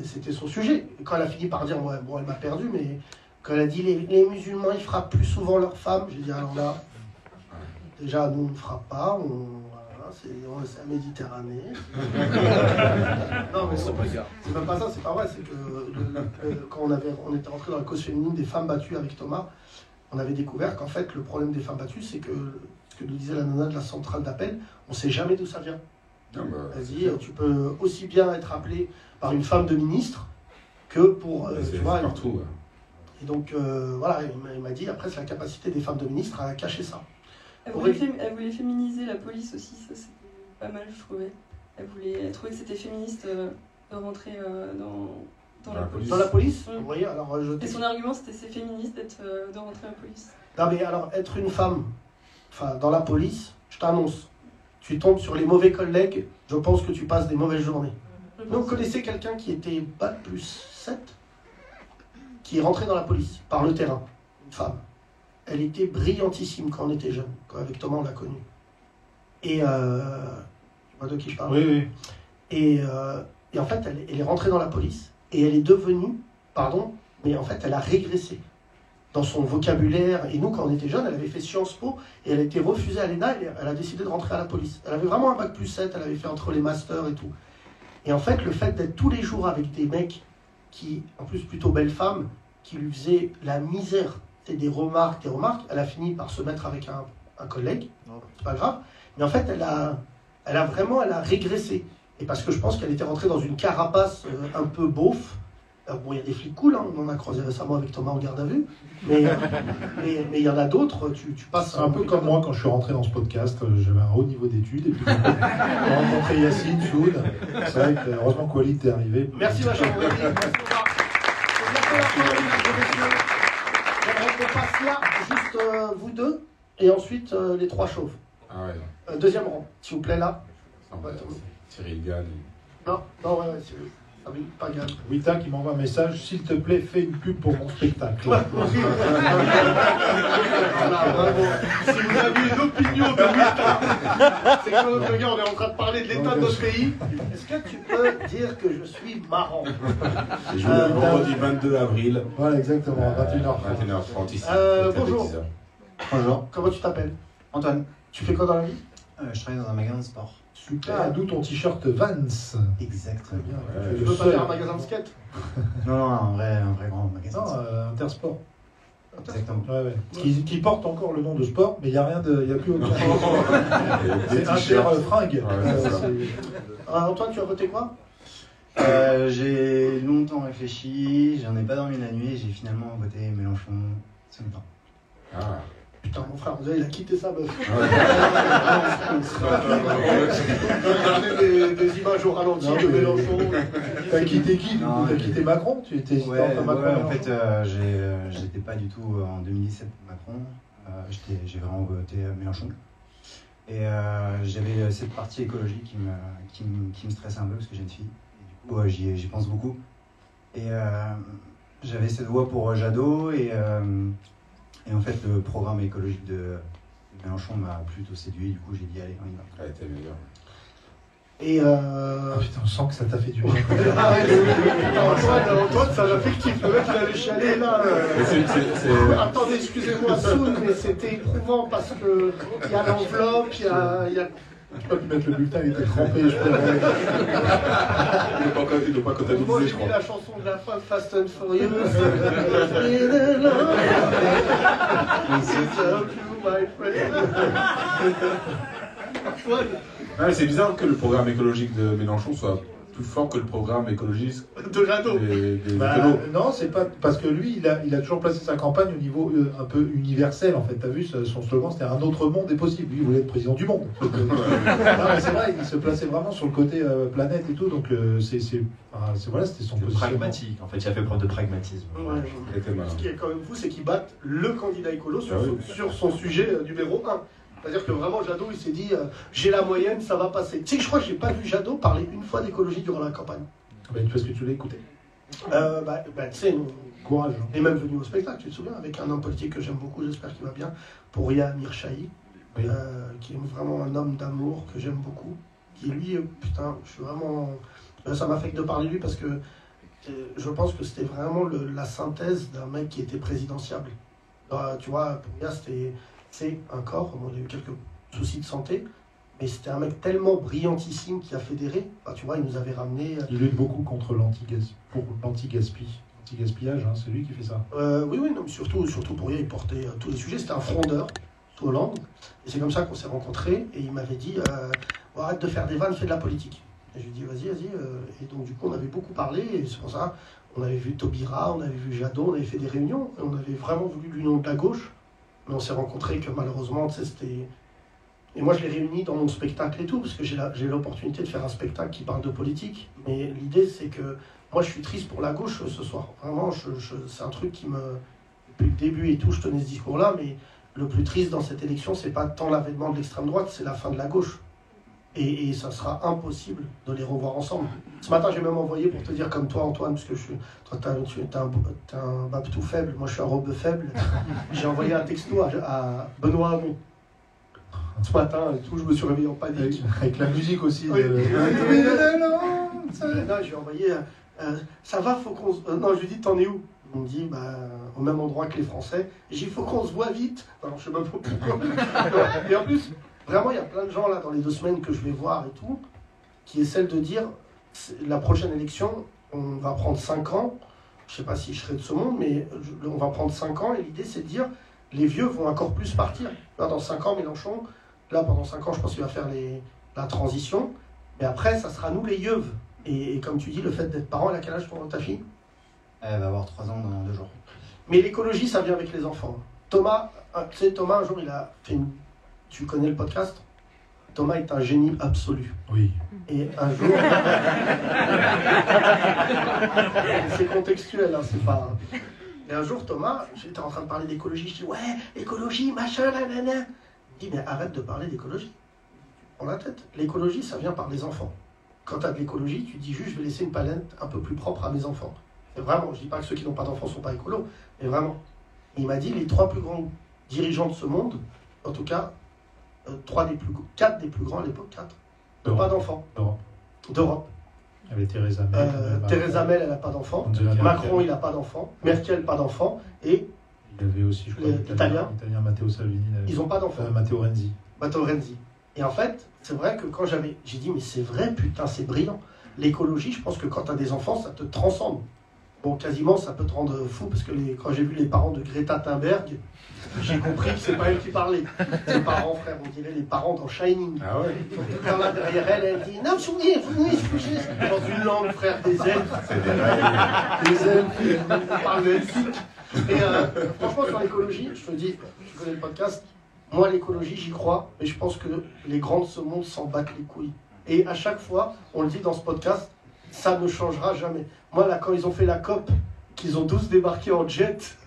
S1: c'était son sujet. Et quand elle a fini par dire, ouais, bon, elle m'a perdu, mais quand elle a dit les, les musulmans, ils frappent plus souvent leurs femmes, j'ai dit, alors là, déjà, nous, on ne frappe pas, on, voilà, c'est, on- c'est la Méditerranée. *laughs* non, mais c'est, c'est même pas ça, c'est pas vrai, c'est que le- le- le- quand on, avait, on était rentré dans la cause féminine des femmes battues avec Thomas, on avait découvert qu'en fait, le problème des femmes battues, c'est que ce que nous disait la nana de la centrale d'appel, on ne sait jamais d'où ça vient.
S2: Non, bah,
S1: Elle dit, euh, tu peux aussi bien être appelé par une femme de ministre que pour. euh,
S2: c'est
S1: tu vois,
S2: partout.
S1: et donc, euh, voilà, il m'a- il m'a dit, après, c'est la capacité des femmes de ministre à cacher ça.
S10: Elle voulait, elle féminiser la police aussi, ça c'était pas mal, je trouvais. Elle, voulait, elle trouvait que c'était féministe euh, de rentrer euh, dans, dans la police.
S1: Dans la police, voyez, alors euh, je
S10: Et son argument c'était c'est féministe d'être, euh, de rentrer à la police.
S1: Non, mais alors, être une femme, enfin, dans la police, je t'annonce, tu tombes sur les mauvais collègues, je pense que tu passes des mauvaises journées. On
S10: pense.
S1: connaissait quelqu'un qui était bac plus 7, qui est rentré dans la police, par le terrain, une femme. Elle était brillantissime quand on était jeune, quand avec Thomas on l'a connue. Et, euh, tu vois de qui je parle?
S3: Oui, oui.
S1: et, euh, et en fait, elle, elle est rentrée dans la police et elle est devenue, pardon, mais en fait, elle a régressé dans son vocabulaire. Et nous, quand on était jeunes, elle avait fait Sciences Po et elle a été refusée à l'ENA et elle a décidé de rentrer à la police. Elle avait vraiment un bac plus 7, elle avait fait entre les masters et tout. Et en fait, le fait d'être tous les jours avec des mecs qui, en plus plutôt belles femmes, qui lui faisaient la misère, des remarques, des remarques, elle a fini par se mettre avec un, un collègue, c'est pas grave, mais en fait, elle a, elle a vraiment, elle a régressé. Et parce que je pense qu'elle était rentrée dans une carapace euh, un peu beauf. Alors bon, il y a des flics cool, hein, on en a croisé récemment avec Thomas en garde à vue, mais euh, *laughs* mais mais il y en a d'autres, tu, tu passes
S3: C'est un peu comme moi quand je suis rentré dans ce podcast, euh, j'avais un haut niveau d'études et puis j'ai *laughs* rencontré Yacine, Soud. C'est vrai que heureusement que Walid est arrivé.
S1: Merci ma chère Aurélie. Merci, Thomas. C'est bientôt la fin, mesdames et messieurs. J'aimerais qu'on passe là, juste euh, vous deux, et ensuite euh, les trois chauves.
S2: Ah ouais,
S1: Euh, deuxième rang, s'il vous plaît là.
S2: non, bah, Cyril Gann.
S1: Non, non, ouais, ouais, c'est ah oui, pas grave.
S3: Wita qui m'envoie un message, s'il te plaît, fais une pub pour mon spectacle. *laughs*
S1: Voilà, bravo. Si vous avez une opinion de Wita, c'est que le gars, on est en train de parler de l'état de notre pays. Est-ce que tu peux dire que je suis marrant?
S2: Je joue le vendredi 22 avril.
S3: Voilà, exactement, à 21h30.
S2: 21h30 ici.
S1: Euh,
S2: Peut-être
S1: bonjour.
S5: Bonjour,
S1: Comment tu t'appelles?
S5: Antoine.
S1: Tu fais quoi dans la vie?
S5: Euh, je travaille dans un magasin de sport.
S3: Super, d'où ton t-shirt Vans.
S5: Exactement.
S3: Bien,
S2: Ouais.
S3: tu
S1: veux pas faire un magasin de skate? *laughs*
S5: Non, non, un vrai, un vrai grand magasin.
S3: Non, euh, Intersport.
S5: Exactement.
S3: Ouais, ouais. Qui, qui porte encore le nom de sport, mais il n'y a rien de. Il n'y a plus aucun. *laughs* *laughs*
S2: Des
S3: C'est
S2: c'est ça.
S1: Euh, Antoine, tu as voté quoi?
S5: Euh, j'ai longtemps réfléchi, j'en ai pas dormi la nuit j'ai finalement voté Mélenchon ce matin.
S2: Ah.
S1: Putain, mon frère, on dirait, il a quitté sa meuf. Des, des images au ralenti
S3: Non,
S1: de Mélenchon. *laughs*
S3: T'as quitté qui T'as quitté Macron Tu étais
S5: Ouais,
S3: entre Macron
S5: ouais, en
S3: Mélenchon
S5: fait, euh, euh, j'étais pas du tout euh, en 2017 pour Macron. Euh, j'étais- j'ai vraiment voté Mélenchon. Et euh, j'avais cette partie écologique qui me, qui, me, qui me stressait un peu parce que j'ai une fille. Et du coup, euh, j'y, j'y pense beaucoup. Et euh, j'avais cette voix pour euh, Jadot. Et, euh, et en fait, le programme écologique de, Mélenchon m'a plutôt séduit. Du coup, j'ai dit, allez, on y va.
S2: Elle était meilleure.
S1: Et euh...
S3: Ah putain, on sent que ça t'a fait du bien.
S1: Ah ouais, Antoine, Antoine, ça l'a fait kiff. Le mec, il allait chialer là. euh. Attendez, excusez-moi, Soun, mais c'était éprouvant parce que il y a l'enveloppe, il y a. il y a-
S3: Tu peux plus mettre le bulletin, il était trempé, je crois.
S2: Il ne doit pas, il pas
S1: Moi,
S2: comptabiliser, je
S1: j'ai mis la chanson de la fin Fast and Furious.
S2: Ouais, c'est bizarre que le programme écologique de Mélenchon soit plus fort que le programme écologiste
S1: De Jadot.
S2: des, des
S3: Bah, non, c'est pas parce que lui, il a, il a toujours placé sa campagne au niveau euh, un peu universel. En fait, t'as vu, son slogan, c'était un autre monde est possible. Lui, il voulait être président du monde. Euh, *laughs* c'est vrai, il se plaçait vraiment sur le côté euh, planète et tout. Donc, euh, c'est, c'est, enfin, c'est- voilà, c'était son
S5: pragmatique. En fait, il a fait preuve de pragmatisme.
S1: Ouais. Ce qui est quand même fou, c'est qu'ils battent le candidat écolo sur,
S2: Ah
S1: son,
S2: oui.
S1: sur son sujet numéro 1. C'est-à-dire que vraiment, Jadot, il s'est dit, euh, j'ai la moyenne, ça va passer. Tu sais je crois que j'ai pas vu Jadot parler une fois d'écologie durant la campagne.
S3: Bah, parce que tu l'as écouté.
S1: Euh, bah, bah, tu sais,
S3: Courage. hein.
S1: est même venu au spectacle, tu te souviens, avec un homme politique que j'aime beaucoup, j'espère qu'il va bien, Pouria Mirchahi,
S3: Oui.
S1: euh, qui est vraiment un homme d'amour que j'aime beaucoup. Qui lui, euh, putain, je suis vraiment. Ça m'affecte de parler de lui parce que je pense que c'était vraiment le- la synthèse d'un mec qui était présidentiable. Euh, tu vois, Pouria, c'était c'est un corps, il a eu quelques soucis de santé, mais c'était un mec tellement brillantissime qui a fédéré. Bah, tu vois, il nous avait ramené. euh,
S3: Il lutte beaucoup contre l'anti-gaspi. Anti-gaspillage, hein, c'est lui qui fait ça.
S1: Euh, oui, oui, non, mais surtout, surtout pour lui, il portait euh, tous les sujets. C'était un frondeur, Hollande. Et c'est comme ça qu'on s'est rencontrés. Et il m'avait dit euh, arrête de faire des vannes, fais de la politique. Et je lui ai dit Vas-y, vas-y. Et donc, du coup, on avait beaucoup parlé. Et c'est pour ça on avait vu Taubira, on avait vu Jadot, on avait fait des réunions. Et on avait vraiment voulu l'union de la gauche. Mais on s'est rencontrés que malheureusement, c'était. Et moi, je l'ai réuni dans mon spectacle et tout, parce que j'ai l'opportunité de faire un spectacle qui parle de politique. Mais l'idée, c'est que moi, je suis triste pour la gauche euh, ce soir. Vraiment, je- je- c'est un truc qui me. Depuis le début et tout, je tenais ce discours-là, mais le plus triste dans cette élection, c'est pas tant l'avènement de l'extrême droite, c'est la fin de la gauche. Et, et ça sera impossible de les revoir ensemble. Ce matin, j'ai même envoyé pour te dire, comme toi, Antoine, parce que je toi, tu es un, t'es un baptou faible, moi, je suis un robe faible. *laughs* J'ai envoyé un texto à, à Benoît Hamon. Ce matin et tout, je me suis réveillé en panique.
S3: Avec, avec la musique aussi.
S1: Oui.
S3: de-
S1: Euh, Non, j'ai envoyé. euh, euh, ça va, faut qu'on. euh, non, je lui dis, t'en es où? Il me dit, bah, au même endroit que les Français. J'ai dit, faut qu'on se voit vite. Alors, je sais pas pourquoi. *laughs* et en plus, vraiment, il y a plein de gens là dans les deux semaines que je vais voir et tout, qui est celle de dire, la prochaine élection, on va prendre 5 ans. Je sais pas si je serai de ce monde, mais on va prendre 5 ans. Et l'idée, c'est de dire, les vieux vont encore plus partir. Là, dans 5 ans, Mélenchon, là, pendant 5 ans, je pense qu'il va faire les, la transition. Mais après, ça sera nous les yeux. Et, et comme tu dis, le fait d'être parent, elle a quel âge ton, ta fille?
S5: Elle va avoir 3 ans dans 2 jours.
S1: Mais l'écologie, ça vient avec les enfants. Thomas, euh, tu sais, Thomas, un jour, il a fait une... Tu connais le podcast? Thomas est un génie absolu.
S3: Oui.
S1: Et un jour... *laughs* c'est contextuel, hein, c'est pas... Et un jour, Thomas, j'étais en train de parler d'écologie, je dis, ouais, écologie, machin, nanana. Il dit, mais arrête de parler d'écologie. On la tête. L'écologie, ça vient par les enfants. Quand tu as de l'écologie, tu dis juste, je vais laisser une palette un peu plus propre à mes enfants. Et vraiment, je dis pas que ceux qui n'ont pas d'enfants sont pas écolos, mais vraiment. Et il m'a dit, les trois plus grands dirigeants de ce monde, en tout cas, trois des plus, quatre des plus grands à l'époque, quatre, n'ont pas d'enfants
S3: D'Europe. Il y avait Theresa May.
S1: Euh, Theresa May, elle n'a pas
S3: Merkel.
S1: Macron, il n'a pas d'enfants. Merkel, pas d'enfants. Et
S3: Il y avait aussi, je crois, l'Italien, l'Italien Matteo Salvini.
S1: ils n'ont pas d'enfants.
S3: Euh, Matteo Renzi.
S1: Matteo Renzi. Et en fait, c'est vrai que quand j'avais. J'ai dit, mais c'est vrai, putain, c'est brillant. L'écologie, je pense que quand tu as des enfants, ça te transcende. Bon, quasiment, ça peut te rendre fou, parce que les, quand j'ai vu les parents de Greta Thunberg, j'ai compris que c'est pas elle qui parlait. Ses parents, frère, on dirait les parents dans Shining.
S2: Ah ouais
S1: Quand là, derrière elle, elle dit Non, souvenez, vous venez se coucher. Dans une langue, frère, des elfes. Des elfes, on parle. Et euh, franchement, sur l'écologie, je te dis, tu connais le podcast, moi, l'écologie, j'y crois, mais je pense que les grands de ce monde s'en battent les couilles. Et à chaque fois, on le dit dans ce podcast, ça ne changera jamais. Moi, là, quand ils ont fait la COP, qu'ils ont tous débarqué en jet, *laughs*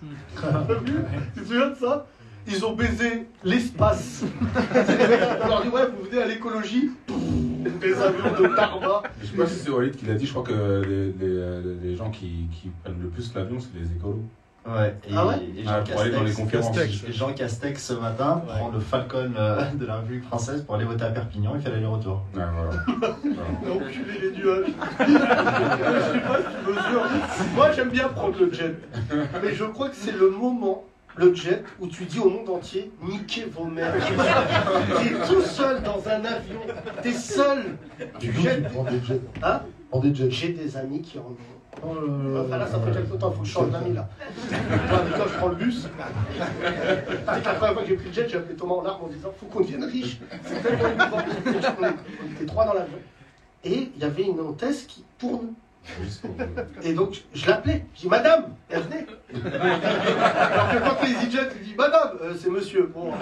S1: Tu te souviens de ça? Ils ont baisé l'espace. *laughs* on leur dit, ouais, vous venez à l'écologie, des avions de tarma.
S2: Je sais pas si c'est Walid qui l'a dit, je crois que les, les, les gens qui, qui prennent le plus l'avion, c'est les écolos.
S5: Ouais, et,
S1: Ah ouais
S5: et
S2: Ah,
S5: Jean
S2: dans les
S5: Castex, Jean Castex ce matin prend le Falcon euh, de la République française pour aller voter à Perpignan, il fait l'aller-retour.
S2: Ouais, voilà. *laughs*
S1: Enculé les nuages. *laughs* je sais pas si tu mesures. Moi, j'aime bien prendre le jet. Mais je crois que c'est le moment, le jet, où tu dis au monde entier niquez vos mères. *laughs* T'es tout seul dans un avion. T'es seul. Tu jettes.
S3: prends des jets.
S1: Hein. J'ai des amis qui en ont.
S3: Oh là là
S1: Enfin là, ça fait quelque temps, il faut que je change d'amis là. *laughs* Toi, avec toi, je prends le bus. Tu que la première fois que j'ai pris le jet, j'ai appelé Thomas en larmes en disant faut qu'on devienne riche. C'est tellement émouvant. On était trois dans l'avion. et il y avait une hôtesse qui tourne. Et donc, je l'appelais. Je dis, Madame, elle venait. Alors que quand les idiots, ils disent, Madame, euh, c'est monsieur. Bon.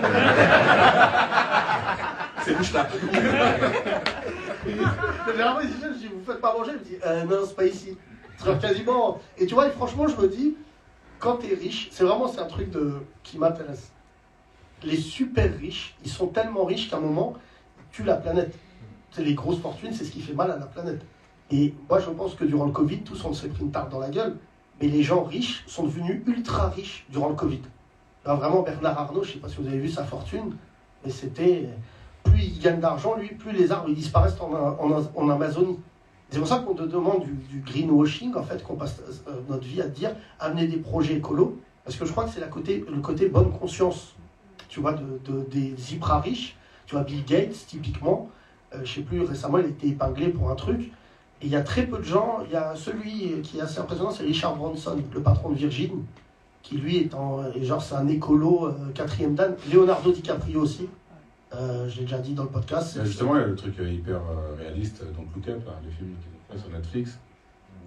S2: C'est bouche là.
S1: Généralement, les idiots, je dis, vous faites pas manger. Il me dit, euh, non, c'est pas ici. Quasiment. Et tu vois, et franchement, je me dis, quand tu es riche, c'est vraiment un truc de, qui m'intéresse. Les super riches, ils sont tellement riches qu'à un moment, ils tuent la planète. C'est les grosses fortunes, c'est ce qui fait mal à la planète. Et moi, je pense que durant le Covid, tous on s'est pris une tarte dans la gueule. Mais les gens riches sont devenus ultra riches durant le Covid. Vraiment, Bernard Arnault, je ne sais pas si vous avez vu sa fortune, mais c'était. Plus il gagne d'argent, lui, plus les arbres ils disparaissent en, en- en Amazonie. C'est pour ça qu'on te demande du, greenwashing, en fait, qu'on passe euh, notre vie à dire amener des projets écolos. Parce que je crois que c'est le côté bonne conscience, tu vois, de, de- des hyper riches. Tu vois, Bill Gates, typiquement, euh, je sais plus, récemment, il a été épinglé pour un truc. Et il y a très peu de gens. Il y a celui qui est assez impressionnant, c'est Richard Branson, le patron de Virgin, qui lui est en. et genre, c'est un écolo euh, quatrième dan. Leonardo DiCaprio aussi. Euh, J'ai déjà dit dans le podcast.
S2: Justement, il y a le truc euh, hyper euh, réaliste, donc Look Up, hein, le film ont fait sur Netflix,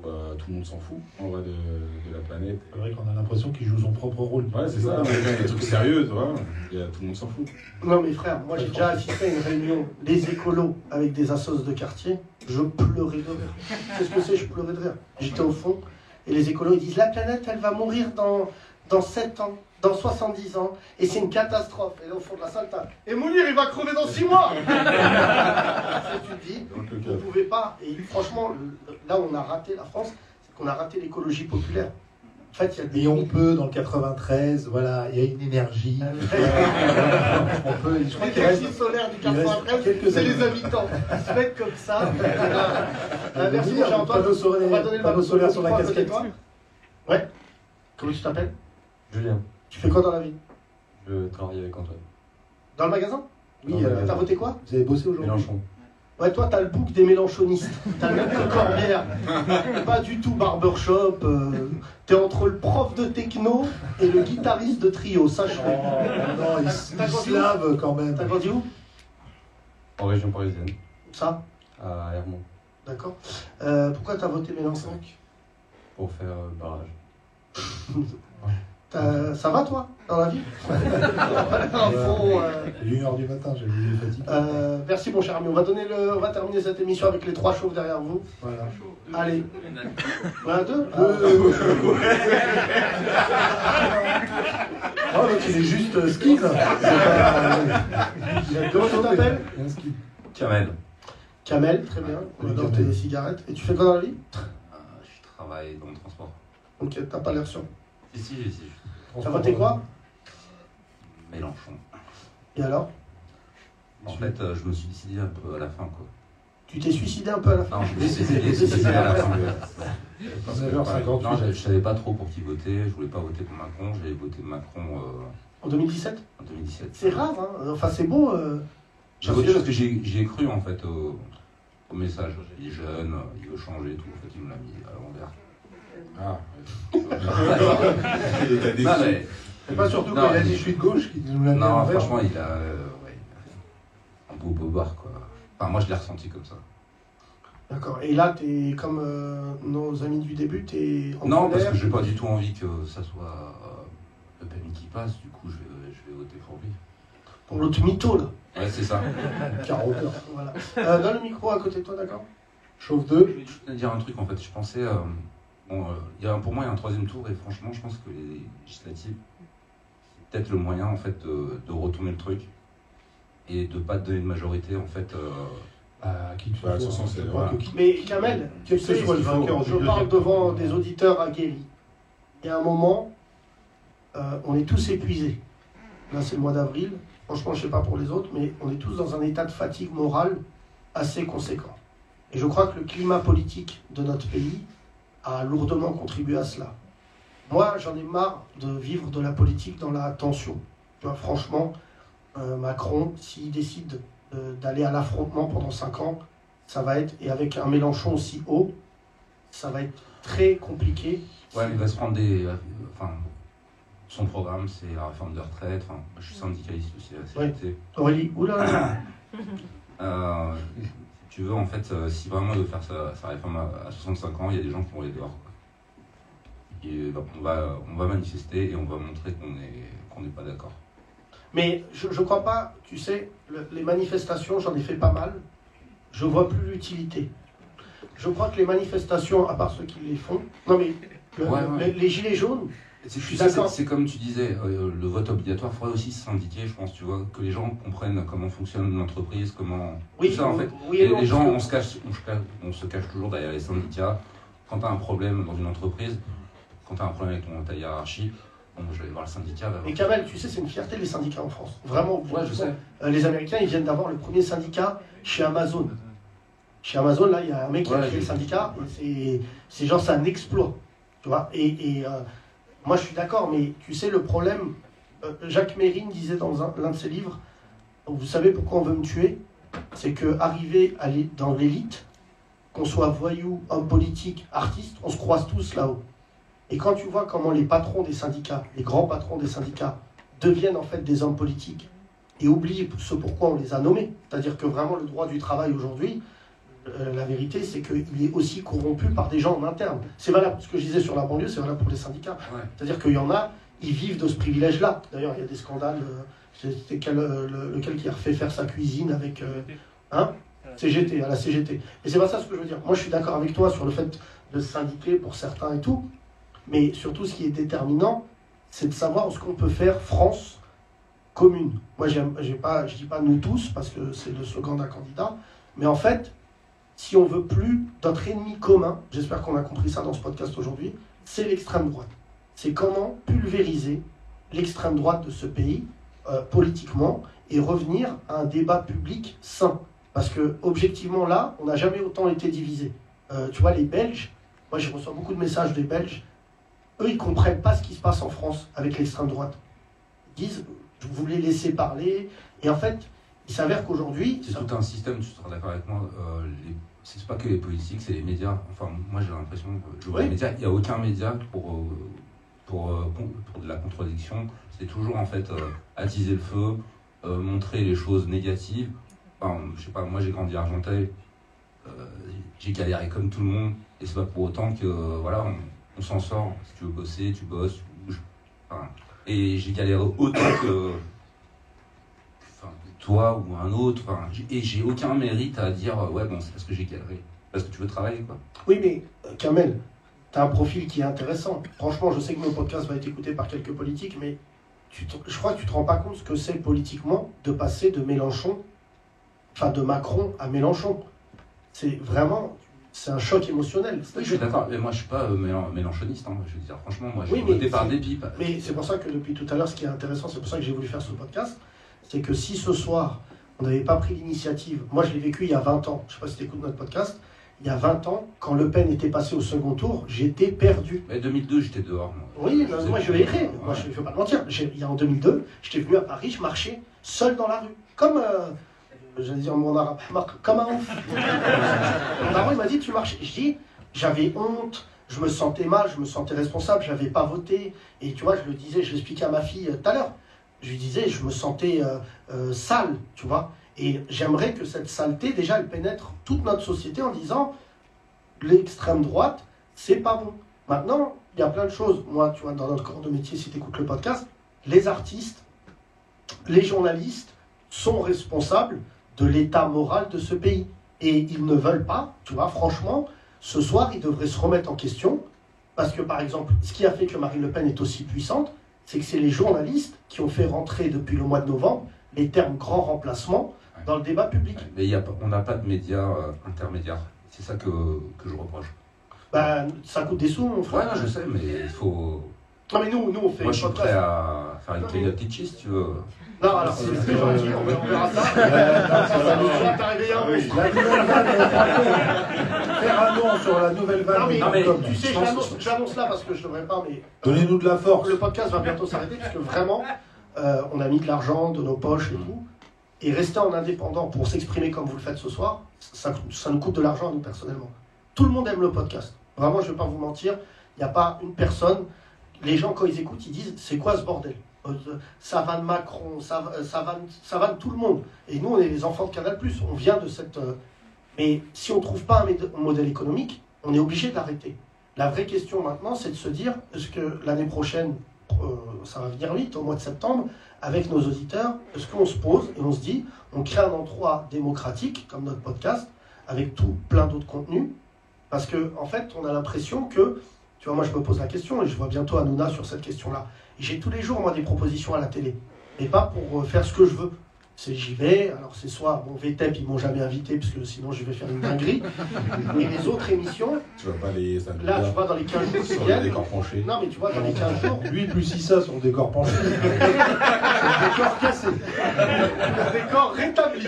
S2: où euh, tout le monde s'en fout, en vrai, de, de la planète.
S3: C'est vrai qu'on a l'impression qu'il joue son propre rôle.
S2: Ouais, c'est ça, il y a des trucs sérieux, tu vois, et, euh, tout le monde s'en fout.
S1: Non, mais frère, moi j'ai déjà assisté à une réunion des écolos avec des assos de quartier. Je pleurais de rire. Qu'est-ce que c'est Je pleurais de rire. J'étais au fond et les écolos ils disent La planète, elle va mourir dans, dans 7 ans, dans 70 ans, et c'est une catastrophe. Et là, au fond de la salle, t'as Et Mounir, il va crever dans 6 mois te dis
S2: Donc,
S1: On ne pouvait pas. Et franchement, là où on a raté la France, c'est qu'on a raté l'écologie populaire. En fait, il y a des.
S3: Et on peut, dans le 93, voilà, il y a une énergie. *laughs* on peut, je crois qu'il reste,
S1: solaire du
S3: il reste
S1: 93,
S3: quelques
S1: c'est les habitants. Ils se mettent comme ça. *laughs*
S3: Euh,
S1: merci,
S3: dire,
S1: mon cher Antoine.
S3: panneau solaire-
S1: On va donner le
S3: panneau solaire sur la casquette.
S1: Ouais. Comment tu t'appelles?
S11: Julien,
S1: Tu fais quoi dans la vie?
S11: Je travaille avec Antoine.
S1: Dans le magasin?
S3: Oui, euh.
S1: T'as voté quoi?
S3: Vous avez bossé aujourd'hui?
S11: Mélenchon.
S1: Ouais, toi, t'as le bouc des mélanchonistes. T'as le même que Corbière. *laughs* Pas du tout barbershop. euh, T'es entre le prof de techno et le guitariste de trio, sache.
S3: Oh, non, il, s-
S1: T'as
S3: il
S1: grandi
S3: se
S1: où
S3: lave quand même.
S1: T'as grandi où?
S11: En région parisienne,
S1: Ça?
S11: À Hermont,
S1: D'accord. Euh, pourquoi t'as voté Mélenchon?
S11: Pour faire euh, barrage. *laughs*
S1: T'as- Ça va, toi, dans la vie *laughs* euh,
S3: Il est 1h du matin, j'ai fatigues.
S1: euh, Merci, mon cher ami. On va, donner le... On va terminer cette émission avec les trois chauves derrière vous.
S3: Voilà.
S1: Allez. Un, deux
S3: Oh, donc il est juste euh, a *laughs* deux
S1: Comment tu t'appelles?
S11: Kamel.
S1: Kamel, très bien. On adore tes cigarettes. Et tu fais quoi dans la vie?
S11: Je travaille dans le transport.
S1: Ok, t'as pas l'air sûr.
S11: Ici, ici.
S1: T'as voté quoi
S11: Mélenchon.
S1: Et alors?
S11: En fait, euh, je me suis décidé un peu à la fin, quoi.
S1: Tu t'es suicidé un peu à la fin?
S11: Non, je me suis décidé, à la fin.
S2: Parce que,
S3: 9h58.
S11: Non, je, je savais pas trop pour qui voter. Je voulais pas voter pour Macron. J'avais voté Macron euh,
S1: En 2017
S11: en 2017.
S1: C'est rare, hein Enfin, c'est beau. euh,
S11: J'ai voté parce que j'ai j'y ai cru en fait au, au message. Il est jeune, il veut changer et tout. En fait, il me l'a mis à l'envers.
S2: Ah,
S11: Non, mais-
S3: C'est pas surtout quand il a dit je suis de gauche qu'il nous l'a
S11: Non, franchement, il a euh, ouais, un beau bobard quoi. Enfin, moi, je l'ai ressenti comme ça.
S1: D'accord. Et là, t'es comme euh, nos amis du début, t'es en
S11: Non, parce que j'ai pas du tout envie que ça soit euh, Le Pen qui passe. Du coup, je vais, je vais voter pour lui.
S1: Pour l'autre mytho, là.
S11: Ouais, c'est ça. *laughs*
S3: Carotteur.
S1: Voilà. Euh, donne le micro à côté de toi, d'accord?
S3: Chauffe 2.
S11: Je vais juste te dire un truc en fait. Je pensais, euh, bon, euh, il y a, pour moi, il y a un troisième tour et franchement, je pense que les législatives, c'est peut-être le moyen en fait de, de retourner le truc et de pas donner une majorité en fait. euh,
S3: Bah, qui que ce
S2: Bah, de
S3: soit,
S1: Mais Kamel,
S3: Quel que
S1: tu sais,
S3: soit le
S1: il faut-
S3: vainqueur du
S1: je parle devant des auditeurs aguerris. Il y a un moment, euh, on est tous épuisés. Là, c'est le mois d'avril. Franchement, je ne sais pas pour les autres, mais on est tous dans un état de fatigue morale assez conséquent. Et je crois que le climat politique de notre pays a lourdement contribué à cela. Moi, j'en ai marre de vivre de la politique dans la tension. Tu vois, franchement, euh, Macron, s'il décide euh, d'aller à l'affrontement pendant 5 ans, ça va être, et avec un Mélenchon aussi haut, ça va être très compliqué.
S11: Ouais, mais il va se prendre des. euh, Enfin, son programme, c'est la réforme de retraite. Enfin, je suis syndicaliste aussi
S1: Ouais. Aurélie, oula,
S11: Euh, tu veux, en fait, euh, si vraiment il veut faire sa, sa réforme à, à 65 ans, il y a des gens qui vont aller dehors. quoi. Et bah, on, va, on va manifester et on va montrer qu'on est- qu'on n'est pas d'accord.
S1: Mais je ne crois pas, tu sais, le- les manifestations, j'en ai fait pas mal, je vois plus l'utilité. Je crois que les manifestations, à part ceux qui les font, non mais le-
S11: Ouais,
S1: le-
S11: ouais.
S1: Les, les gilets jaunes,
S11: C'est comme tu disais, euh, le vote obligatoire, il faudrait aussi se syndiquer, je pense, tu vois, que les gens comprennent comment fonctionne l'entreprise, comment.
S1: oui,
S11: tout ça, en fait.
S1: oui et non,
S11: les gens, on se, cache, on, se cache, on se cache toujours derrière les syndicats. Quand tu as un problème dans une entreprise, quand tu as un problème avec ton, ta hiérarchie, bon, je vais aller voir le syndicat. va
S1: que- Et. Kamel, tu sais, c'est une fierté les syndicats en France. Vraiment.
S11: Ouais, je sais.
S1: Euh, les Américains, ils viennent d'avoir le premier syndicat chez Amazon. Chez Amazon, là, il y a un mec qui a créé le syndicat. c'est- C'est genre, c'est un exploit. Tu vois Et, et, euh, moi, je suis d'accord, mais tu sais, le problème, euh, Jacques Mérine disait dans un- l'un de ses livres Vous savez pourquoi on veut me tuer? C'est que l'é- dans l'élite, qu'on soit voyou, homme politique, artiste, on se croise tous là-haut. Et quand tu vois comment les patrons des syndicats, les grands patrons des syndicats, deviennent en fait des hommes politiques et oublient ce pourquoi on les a nommés, c'est-à-dire que vraiment le droit du travail aujourd'hui, euh, la vérité c'est qu'il est aussi corrompu par des gens en interne. C'est valable, ce que je disais sur la banlieue, c'est valable pour les syndicats.
S11: Ouais.
S1: C'est-à-dire qu'il y en a, ils vivent de ce privilège-là. D'ailleurs, il y a des scandales. euh, C'était quel, euh, le- lequel qui a refait faire sa cuisine avec. euh, hein CGT, à la CGT. Et c'est pas ça ce que je veux dire. Moi, je suis d'accord avec toi sur le fait de se syndiquer pour certains et tout. Mais surtout, ce qui est déterminant, c'est de savoir ce qu'on peut faire France commune. Moi, j'ai pas, je dis pas nous tous, parce que c'est le slogan d'un candidat. Mais en fait, si on veut plus notre ennemi commun, j'espère qu'on a compris ça dans ce podcast aujourd'hui, c'est l'extrême droite. C'est comment pulvériser l'extrême droite de ce pays euh, politiquement et revenir à un débat public sain. Parce que objectivement là, on n'a jamais autant été divisé. Euh, tu vois, les Belges, moi je reçois beaucoup de messages des Belges, eux ils comprennent pas ce qui se passe en France avec l'extrême droite. Ils disent, vous les laissez parler, et en fait, il s'avère qu'aujourd'hui,
S11: C'est tout un système, tu seras d'accord avec moi. euh, les- c'est pas que les politiques, c'est les médias. Enfin, moi j'ai l'impression que
S1: Oui.
S11: les médias, il n'y a aucun média pour, euh, pour, euh, pour de la contradiction. C'est toujours en fait euh, attiser le feu, euh, montrer les choses négatives. Enfin, je sais pas, moi j'ai grandi à Argenteuil, j'ai galéré comme tout le monde, et c'est pas pour autant que voilà, on, on s'en sort. Si tu veux bosser, tu bosses, tu bouges. Enfin, et j'ai galéré autant que toi ou un autre. Enfin, et j'ai aucun mérite à dire euh, ouais bon c'est parce que j'ai galéré, parce que tu veux travailler quoi.
S1: Oui, mais euh, Kamel, tu as un profil qui est intéressant. Franchement, je sais que mon podcast va être écouté par quelques politiques, mais tu te- je crois que tu te rends pas compte ce que c'est politiquement de passer de Mélenchon, enfin de Macron à Mélenchon. C'est vraiment, c'est un choc émotionnel.
S11: Oui, je suis d'accord, mais moi je suis pas euh, mélan- mélanchoniste. hein. Je veux dire franchement, moi je
S1: Oui,
S11: suis
S1: mais
S11: voté par dépit. pas-
S1: Mais c'est pour ça que depuis tout à l'heure, ce qui est intéressant, c'est pour ça que j'ai voulu faire ce podcast, c'est que si ce soir, on n'avait pas pris l'initiative, moi je l'ai vécu il y a 20 ans, je sais pas si tu écoutes notre podcast, il y a 20 ans, quand Le Pen était passé au second tour, j'étais perdu.
S11: Mais 2002 j'étais dehors. Moi,
S1: Oui,
S11: Je
S1: non, moi je errais, moi
S11: Ouais.
S1: je ne vais pas te mentir. Il y a en 2002, j'étais venu à Paris, je marchais seul dans la rue, comme, euh, j'allais dire mon arabe, comme un ouf. *laughs* mon daron il m'a dit tu marches. Je dis j'avais honte, je me sentais mal, je me sentais responsable, j'avais pas voté. Et tu vois, je le disais, je l'expliquais à ma fille euh, tout à l'heure. Je lui disais, je me sentais euh, euh, sale, tu vois. Et j'aimerais que cette saleté, déjà, elle pénètre toute notre société en disant l'extrême droite, c'est pas bon. Maintenant, il y a plein de choses. Moi, tu vois, dans notre corps de métier, si tu écoutes le podcast, les artistes, les journalistes sont responsables de l'état moral de ce pays. Et ils ne veulent pas, tu vois, franchement, ce soir, ils devraient se remettre en question. Parce que, par exemple, ce qui a fait que Marine Le Pen est aussi puissante, c'est que c'est les journalistes qui ont fait rentrer depuis le mois de novembre les termes grand remplacement dans le débat public.
S11: Ouais, Mais y a pas- on n'a pas de médias euh, intermédiaires. C'est ça que, que je reproche.
S1: Ben, ça coûte des sous, mon
S11: Ouais,
S1: frère.
S11: non, je sais, mais il faut.
S1: Non, mais nous, nous on fait
S11: Moi
S1: un
S11: je suis prêt à faire une teach si tu veux.
S1: Non, alors c'est gentil, on verra- on verra ça. Ça nous fera t'arriver un *laughs*
S3: faire un nom sur la nouvelle vanne.
S1: Non, mais,
S11: Non, mais
S3: comme-
S1: tu sais, l'annonce là parce que je devrais pas, mais.
S3: Donnez-nous de la force.
S1: Le podcast va bientôt s'arrêter parce que vraiment, euh, on a mis de l'argent de nos poches et tout. Et rester en indépendant pour s'exprimer comme vous le faites ce soir, ça, ça nous coûte de l'argent à nous personnellement. Tout le monde aime le podcast. Vraiment, je ne vais pas vous mentir, il n'y a pas une personne. Les gens, quand ils écoutent, ils disent C'est quoi ce bordel? Euh, Ça vanne Macron, ça, va- ça, vanne, ça vanne tout le monde. Et nous, on est les enfants de Canal. On vient de cette, euh, Mais si on ne trouve pas un modèle économique, on est obligé d'arrêter. La vraie question maintenant, c'est de se dire, est-ce que l'année prochaine, euh, ça va venir vite, au mois de septembre, avec nos auditeurs, est-ce qu'on se pose et on se dit, on crée un endroit démocratique, comme notre podcast, avec tout plein d'autres contenus, parce que en fait, on a l'impression que, tu vois, moi je me pose la question, et je vois bientôt Hanouna sur cette question-là. J'ai tous les jours, moi, des propositions à la télé, mais pas pour euh, faire ce que je veux. C'est j'y vais, alors c'est soit, bon, VTEP, ils m'ont jamais invité, parce que sinon je vais faire une dinguerie. *laughs* Et les autres émissions,
S2: Tu vas pas les
S1: là, tu vois, dans les 15 jours
S2: sur les
S1: viennent,
S2: décors penchés.
S1: non, mais tu vois, dans les 15 jours,
S3: Lui, plus ça sur le décor penché. *laughs*
S1: le décor cassé, le décor rétabli.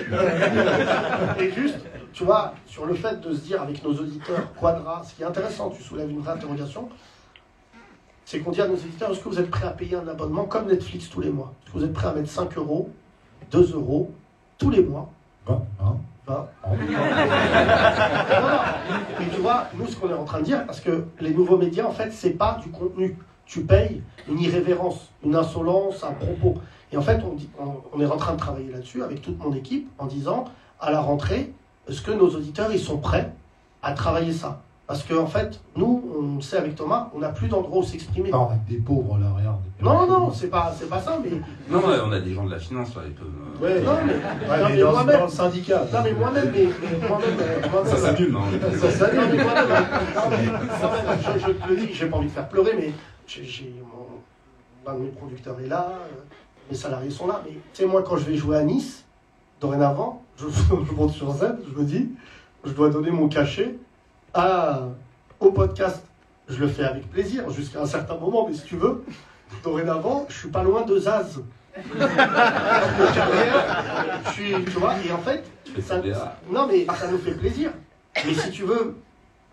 S1: Et juste, tu vois, sur le fait de se dire avec nos auditeurs, Quadra, ce qui est intéressant, tu soulèves une vraie interrogation, c'est qu'on dit à nos auditeurs, est-ce que vous êtes prêts à payer un abonnement comme Netflix tous les mois? Est-ce que vous êtes prêts à mettre 5 euros, 2 euros, tous les mois
S3: Bon, hein.
S1: 20 *laughs* Non, non, mais tu vois, nous, ce qu'on est en train de dire, parce que les nouveaux médias, en fait, c'est pas du contenu. Tu payes une irrévérence, une insolence, un propos. Et en fait, on, dit- on- on est en train de travailler là-dessus avec toute mon équipe en disant, à la rentrée, est-ce que nos auditeurs, ils sont prêts à travailler ça? Parce qu'en en fait, nous, on le sait avec Thomas, on n'a plus d'endroit où s'exprimer.
S3: Ah, on a que des pauvres là, regarde.
S1: Non, non, c'est pas, c'est pas ça, mais...
S11: Non, ouais, on a des gens de la finance là, ils peuvent. euh,
S3: Ouais,
S1: Non, mais,
S3: Ouais,
S1: non,
S3: mais dans,
S1: moi-même-
S3: dans le syndicat.
S1: Non, mais moi-même, mais, mais moi-même, euh, moi-même,
S11: Ça s'annule, hein.
S3: Ça s'annule.
S1: Non, mais moi-même, non, mais moi-même, je, je te le dis, j'ai pas envie de faire pleurer, mais j'ai, j'ai mon, l'un de mes producteurs est là, euh, mes salariés sont là. Mais tu sais, moi, quand je vais jouer à Nice, dorénavant, je, *laughs* je monte sur scène, je me dis, je dois donner mon cachet à, au podcast. Je le fais avec plaisir jusqu'à un certain moment, mais si tu veux, dorénavant, je suis pas loin de Zaz. *laughs* de carrière, je suis, tu vois, et en fait, ça, non, mais ça nous fait plaisir. Mais si tu veux,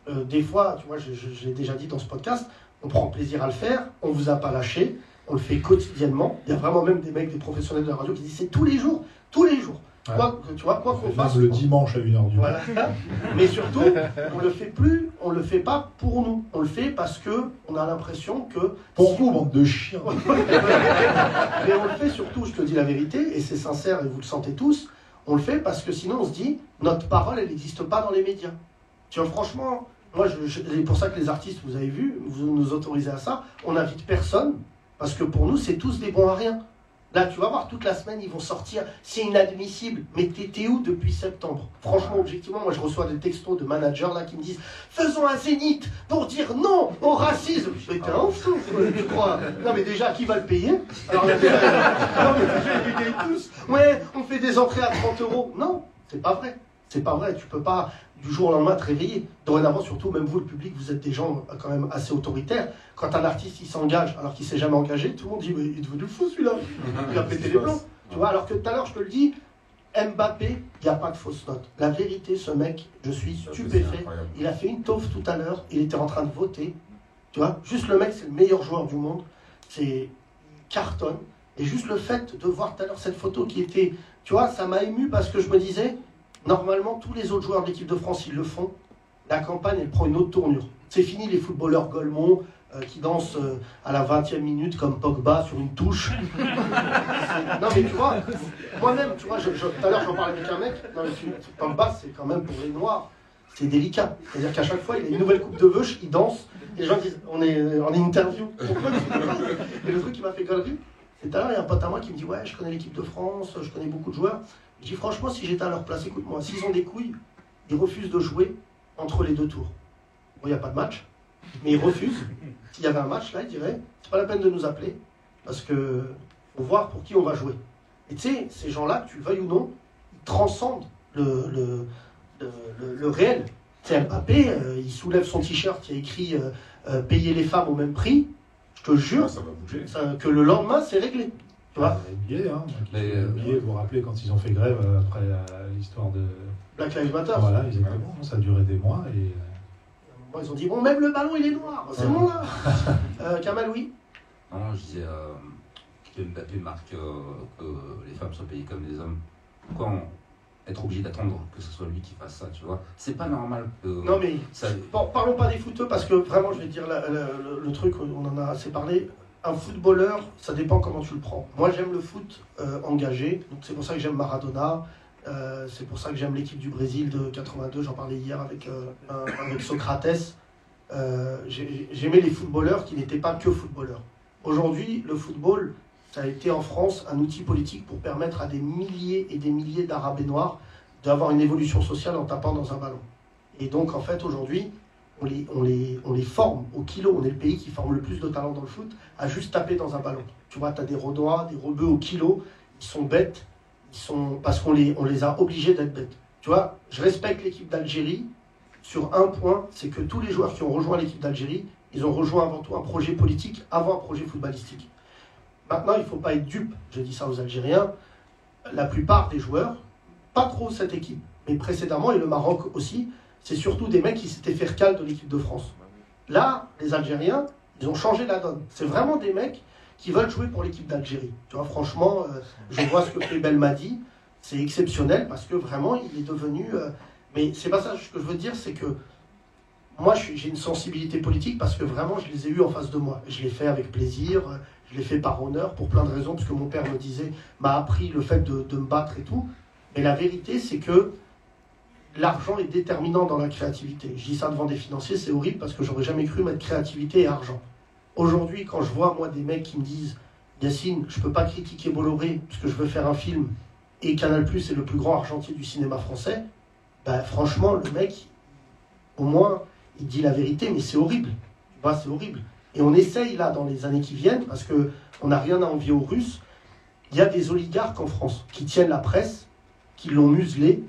S1: euh, des fois, tu vois, je, je- je l'ai déjà dit dans ce podcast, on prend plaisir à le faire, on vous a pas lâché, on le fait quotidiennement. Il y a vraiment même des mecs, des professionnels de la radio qui disent c'est tous les jours, tous les jours.
S3: Ouais.
S1: Quoi, que- tu vois, quoi qu'on fasse.
S3: le dimanche à 1h du
S1: Voilà. *laughs* Mais surtout, on le fait plus, on le fait pas pour nous. On le fait parce que on a l'impression que.
S3: Pour vous, bande de chiens. *laughs*
S1: Mais on le fait surtout, je te dis la vérité, et c'est sincère et vous le sentez tous, on le fait parce que sinon on se dit, notre parole, elle n'existe pas dans les médias. Tu vois, franchement, moi, c'est pour ça que les artistes, vous avez vu, vous nous autorisez à ça, on n'invite personne, parce que pour nous, c'est tous des bons à rien. Là, tu vas voir, toute la semaine, ils vont sortir, c'est inadmissible. Mais t'étais où depuis septembre? Franchement, objectivement, moi, je reçois des textos de managers là qui me disent Faisons un zénith pour dire non au racisme. Mais t'es un fou, tu crois Non, mais déjà, qui va le payer? Alors, là, déjà, non, mais déjà, ils payent tous. Ouais, on fait des entrées à 30 euros. Non, c'est pas vrai. C'est pas vrai. Tu peux pas du jour au lendemain te réveiller. Dorénavant, surtout, même vous, le public, vous êtes des gens quand même assez autoritaires. Quand un artiste il s'engage alors qu'il s'est jamais engagé, tout le monde dit mais il est devenu fou celui-là. *laughs* Il a pété les plombs. Tu vois, alors que tout à l'heure, je te le dis, Mbappé, il n'y a pas de fausse note. La vérité, ce mec, je suis stupéfait. Il a fait une taufe tout à l'heure, il était en train de voter. Tu vois, juste le mec, c'est le meilleur joueur du monde. C'est cartonne. Et juste le fait de voir tout à l'heure cette photo qui était, tu vois, ça m'a ému parce que je me disais, normalement, tous les autres joueurs de l'équipe de France, ils le font. La campagne, elle prend une autre tournure. C'est fini les footballeurs Golemont euh, qui dansent euh, à la 20e minute comme Pogba sur une touche. *laughs* non mais tu vois, moi-même, tu vois, je- je- tout à l'heure j'en parlais avec un mec, non mais tu, Pogba c'est quand même pour les noirs, c'est délicat. C'est-à-dire qu'à chaque fois il a une nouvelle coupe de veuche, il danse, et les gens disent on est en interview. *laughs* Et le truc qui m'a fait galerie, c'est tout à l'heure il y a un pote à moi qui me dit ouais je connais l'équipe de France, je connais beaucoup de joueurs. Je dis franchement si j'étais à leur place, écoute-moi, s'ils ont des couilles, ils refusent de jouer entre les deux tours. Bon, il n'y a pas de match, mais ils refusent. *laughs* S'il y avait un match, là, ils diraient c'est pas la peine de nous appeler, parce que faut voir pour qui on va jouer. Et tu sais, ces gens-là, que tu le veuilles ou non, ils transcendent le, le, le, réel. Tu sais, Mbappé, euh, il soulève son t-shirt, il a écrit euh, euh, payer les femmes au même prix. Je te jure
S2: Ça va bouger.
S1: ça- que le lendemain, c'est réglé. Tu vois,
S3: NBA, hein, qui
S11: Mais,
S3: fait
S11: euh,
S3: NBA, vous vous rappelez quand ils ont fait grève euh, après euh, l'histoire de.
S1: Black Lives Matter.
S3: Voilà, exactement. Ça a duré des mois et. euh,
S1: Bon, ils ont dit bon, même le ballon, il est noir. C'est
S3: Ouais.
S1: bon là. *laughs* Euh, Kamal, oui.
S11: Non, je disais euh, que Mbappé marque euh, que les femmes soient payées comme des hommes. Pourquoi on- être obligé d'attendre que ce soit lui qui fasse ça, tu vois? C'est pas normal que.
S1: Non, mais
S11: Ça,
S1: Bon, parlons pas des footeux parce que vraiment, je vais te dire la- la- le, le truc, on en a assez parlé. Un footballeur, ça dépend comment tu le prends. Moi, j'aime le foot euh, engagé, donc c'est pour ça que j'aime Maradona, Euh, c'est pour ça que j'aime l'équipe du Brésil de 82. J'en parlais hier avec, euh, Socrates. Euh, j'ai- J'aimais les footballeurs qui n'étaient pas que footballeurs. Aujourd'hui, le football, ça a été en France un outil politique pour permettre à des milliers et des milliers d'Arabes et Noirs d'avoir une évolution sociale en tapant dans un ballon. Et donc, en fait, aujourd'hui, on les, forme au kilo. On est le pays qui forme le plus de talents dans le foot à juste taper dans un ballon. Tu vois, tu as des Renois, des Rebeux au kilo, ils sont bêtes, ils sont, parce qu'on les, les a obligés d'être bêtes. Tu vois, je respecte l'équipe d'Algérie sur un point, c'est que tous les joueurs qui ont rejoint l'équipe d'Algérie, ils ont rejoint avant tout un projet politique avant un projet footballistique. Maintenant, il ne faut pas être dupe, je dis ça aux Algériens. La plupart des joueurs, pas trop cette équipe, mais précédemment, et le Maroc aussi, c'est surtout des mecs qui s'étaient fait recal de l'équipe de France. Là, les Algériens, ils ont changé la donne. C'est vraiment des mecs qui veulent jouer pour l'équipe d'Algérie. Tu vois, franchement, euh, je vois ce que fait Belmadi, c'est exceptionnel parce que vraiment, il est devenu. euh, mais c'est pas ça ce que je veux dire, c'est que moi, j'ai une sensibilité politique parce que vraiment, je les ai eus en face de moi. Je l'ai fait avec plaisir, euh, je l'ai fait par honneur pour plein de raisons, parce que mon père me disait, m'a appris le fait de me battre et tout. Mais la vérité, c'est que l'argent est déterminant dans la créativité. Je dis ça devant des financiers, c'est horrible parce que j'aurais jamais cru mettre créativité et argent. Aujourd'hui, quand je vois moi des mecs qui me disent Yacine, je peux pas critiquer Bolloré parce que je veux faire un film et Canal Plus est le plus grand argentier du cinéma français, bah, franchement, le mec, au moins, il dit la vérité, mais c'est horrible. Tu c'est horrible. Et on essaye là, dans les années qui viennent, parce que on n'a rien à envier aux Russes, il y a des oligarques en France qui tiennent la presse, qui l'ont muselée,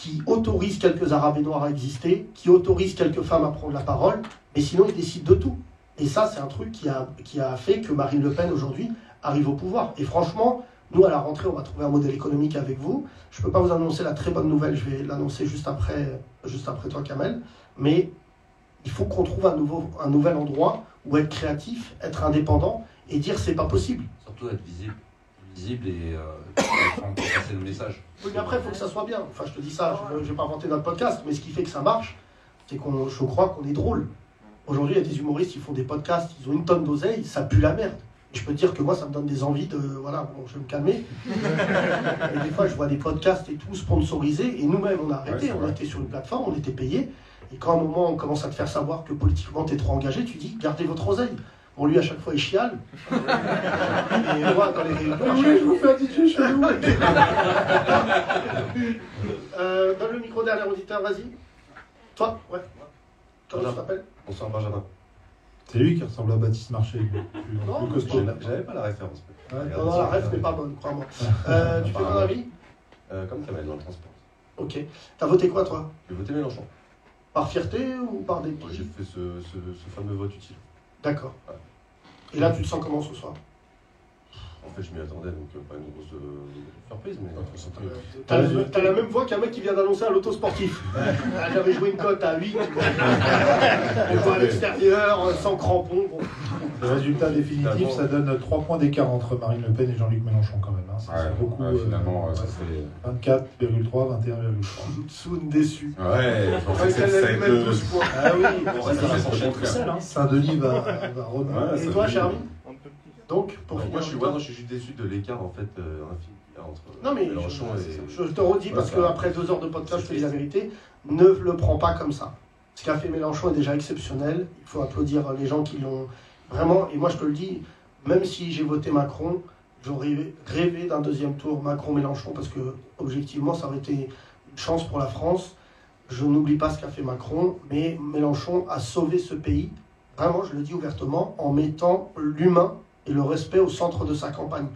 S1: qui autorisent quelques Arabes et Noirs à exister, qui autorisent quelques femmes à prendre la parole, mais sinon ils décident de tout. Et ça, c'est un truc qui a, qui a fait que Marine Le Pen aujourd'hui arrive au pouvoir. Et franchement, nous, à la rentrée, on va trouver un modèle économique avec vous. Je ne peux pas vous annoncer la très bonne nouvelle, je vais l'annoncer juste après, juste après toi, Kamel. Mais il faut qu'on trouve un, nouveau, un nouvel endroit où être créatif, être indépendant et dire c'est pas possible.
S11: Surtout être visible. Visible et euh, passer le message.
S1: Oui, mais après, il faut que ça soit bien. Enfin, je te dis ça, je ne vais pas inventer notre podcast, mais ce qui fait que ça marche, c'est qu'on, je crois qu'on est drôle. Aujourd'hui, il y a des humoristes qui font des podcasts, ils ont une tonne d'oseille, ça pue la merde. Et je peux te dire que moi, ça me donne des envies de. Voilà, bon, je vais me calmer. *laughs* et des fois, je vois des podcasts et tout sponsorisés, et nous-mêmes, on a arrêté,
S2: Ouais,
S1: on
S2: vrai.
S1: était sur une plateforme, on était payé. Et quand à un moment, on commence à te faire savoir que politiquement, tu es trop engagé, tu dis, gardez votre oseille. Bon, lui, à chaque fois, il chiale. *laughs* et moi, dans les réunions,
S3: je vous fais un DJ chelou. *laughs*
S1: Euh, donne le micro derrière l'auditeur, vas-y. Toi, ouais. Comment tu t'appelles
S12: Bonsoir Benjamin.
S3: C'est lui qui ressemble à Baptiste Marché.
S1: Non.
S12: J'avais pas la référence.
S3: Ouais,
S1: Non, non, la ref n'est pas bonne, crois-moi. *laughs* Euh, tu fais quoi dans la vie
S12: Euh, comme Kamel dans le transport.
S1: Ok. T'as voté quoi, toi?
S12: J'ai voté Mélenchon.
S1: Par fierté ou par dépit
S12: J'ai fait ce, ce, ce fameux vote utile.
S1: D'accord. Et là, tu te sens comment ce soir?
S12: En fait, je m'y attendais, donc euh, pas une grosse euh, surprise, mais.
S1: T'as la, t'as la même voix qu'un mec qui vient d'annoncer à l'auto sportif. *laughs* Ah, J'avais joué une cote à 8. On voit à l'extérieur, euh, sans crampons. bon.
S3: Le résultat définitif, ça donne 3 points d'écart entre Marine Le Pen et Jean-Luc Mélenchon quand même. hein. C'est
S2: Ouais,
S3: c'est beaucoup.
S2: ouais, finalement,
S3: ouais.
S2: ça c'est.
S3: 24,3, 21,3.
S1: Soun déçu.
S2: Ouais, en fait, le-
S1: 12 points.
S3: Ah oui,
S12: Bon, ça, ça va s'enchaîner tout seul, hein.
S3: Saint-Denis va, va remonter.
S2: Ouais,
S1: Et toi, Charlie? Donc, pour finir.
S12: moi, je suis, ouais, non, je suis juste déçu de l'écart, en fait, euh, entre
S1: Non, mais
S12: Mélenchon
S1: je,
S12: et.
S1: je te redis, parce qu'après deux heures de podcast, je te dis la vérité, ne le prends pas comme ça. Ce qu'a fait Mélenchon est déjà exceptionnel. Il faut applaudir les gens qui l'ont vraiment. Et moi, je te le dis, même si j'ai voté Macron, j'aurais rêvé d'un deuxième tour Macron-Mélenchon, parce que, objectivement, ça aurait été une chance pour la France. Je n'oublie pas ce qu'a fait Macron, mais Mélenchon a sauvé ce pays, vraiment, je le dis ouvertement, en mettant l'humain et le respect au centre de sa campagne.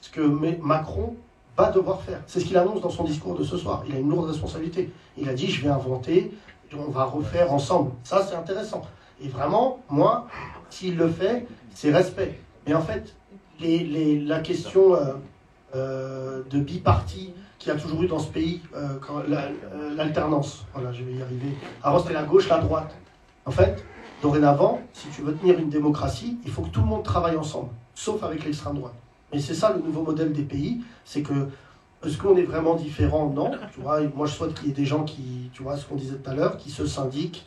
S1: Ce que Macron va devoir faire. C'est ce qu'il annonce dans son discours de ce soir. Il a une lourde responsabilité. Il a dit, je vais inventer, on va refaire ensemble. Ça, c'est intéressant. Et vraiment, moi, s'il le fait, c'est respect. Mais en fait, la question euh, euh, de biparti qu'il y a toujours eu dans ce pays, euh, l'alternance, voilà, je vais y arriver. Avant, c'était la gauche, la droite. En fait, dorénavant, si tu veux tenir une démocratie, il faut que tout le monde travaille ensemble, sauf avec l'extrême droite. Et c'est ça le nouveau modèle des pays, c'est que est-ce qu'on est vraiment différent? Non. Tu vois, moi je souhaite qu'il y ait des gens qui, tu vois, ce qu'on disait tout à l'heure, qui se syndiquent,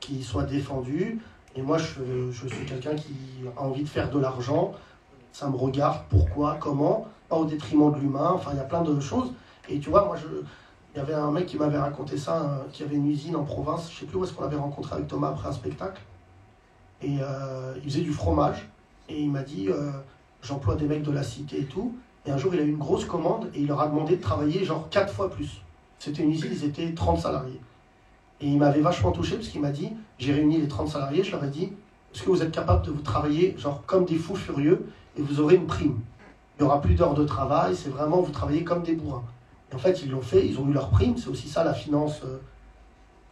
S1: qui soient défendus. Et moi je, suis quelqu'un qui a envie de faire de l'argent. Ça me regarde, pourquoi, comment, pas au détriment de l'humain. Enfin, il y a plein de choses. Et tu vois, moi, il y avait un mec qui m'avait raconté ça, qui avait une usine en province, je sais plus où est-ce qu'on l'avait rencontré avec Thomas après un spectacle. Et euh, il faisait du fromage. Et il m'a dit, euh, j'emploie des mecs de la cité et tout. Et un jour, il a eu une grosse commande et il leur a demandé de travailler genre quatre fois plus. C'était une usine, ils étaient 30 salariés. Et il m'avait vachement touché parce qu'il m'a dit, j'ai réuni les 30 salariés, je leur ai dit, est-ce que vous êtes capable de vous travailler genre comme des fous furieux et vous aurez une prime? Il n'y aura plus d'heures de travail, c'est vraiment vous travaillez comme des bourrins. Et en fait, ils l'ont fait, ils ont eu leur prime, c'est aussi ça la finance, euh,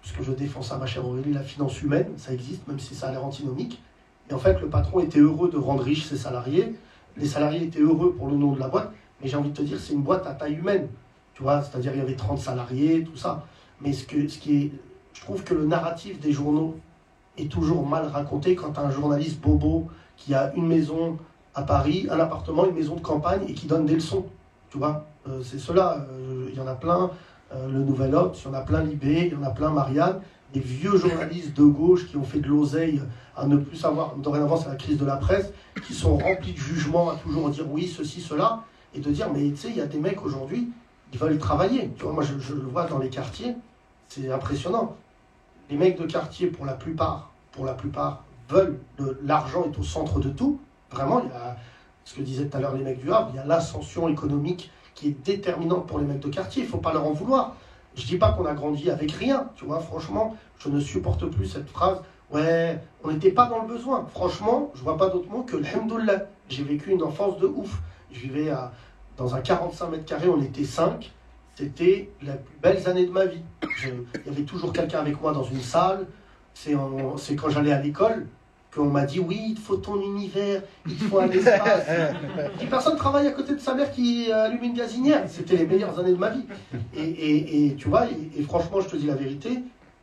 S1: puisque je défends ça, ma chère Aurélie, la finance humaine, ça existe, même si ça a l'air antinomique. Et en fait, le patron était heureux de rendre riches ses salariés, les salariés étaient heureux pour le nom de la boîte, mais j'ai envie de te dire, c'est une boîte à taille humaine. Tu vois, c'est-à-dire il y avait 30 salariés, tout ça. Mais ce, que, ce qui est. Je trouve que le narratif des journaux est toujours mal raconté quand un journaliste bobo qui a une maison à Paris, un appartement, une maison de campagne et qui donne des leçons. Tu vois, euh, c'est cela. Euh, Il y en a plein. Euh, le Nouvel Obs, il y en a plein Libé, il y en a plein Marianne. Des vieux journalistes de gauche qui ont fait de l'oseille à ne plus savoir. Dorénavant, c'est la crise de la presse, qui sont remplis de jugement à toujours dire oui, ceci, cela. Et de dire, mais tu sais, il y a des mecs aujourd'hui, ils veulent travailler. Moi, je, je le vois dans les quartiers, c'est impressionnant. Les mecs de quartier, pour la plupart, pour la plupart, veulent l'argent est au centre de tout. Vraiment, il y a ce que disaient tout à l'heure les mecs du Havre, il y a l'ascension économique qui est déterminante pour les mecs de quartier. Il ne faut pas leur en vouloir. Je dis pas qu'on a grandi avec rien. Tu vois, franchement, je ne supporte plus cette phrase. Ouais, on n'était pas dans le besoin. Franchement, je vois pas d'autre mot que l'hamdoullah. J'ai vécu une enfance de ouf. Je vivais à, dans un 45 mètres carrés, on était 5. C'était les plus belles années de ma vie. Il y avait toujours quelqu'un avec moi dans une salle. C'est quand j'allais à l'école qu'on m'a dit oui, il te faut ton univers, il te faut un espace. *laughs* Et personne travaille à côté de sa mère qui allume une gazinière. C'était les meilleures années de ma vie. Et, et- et tu vois, et, et franchement, je te dis la vérité,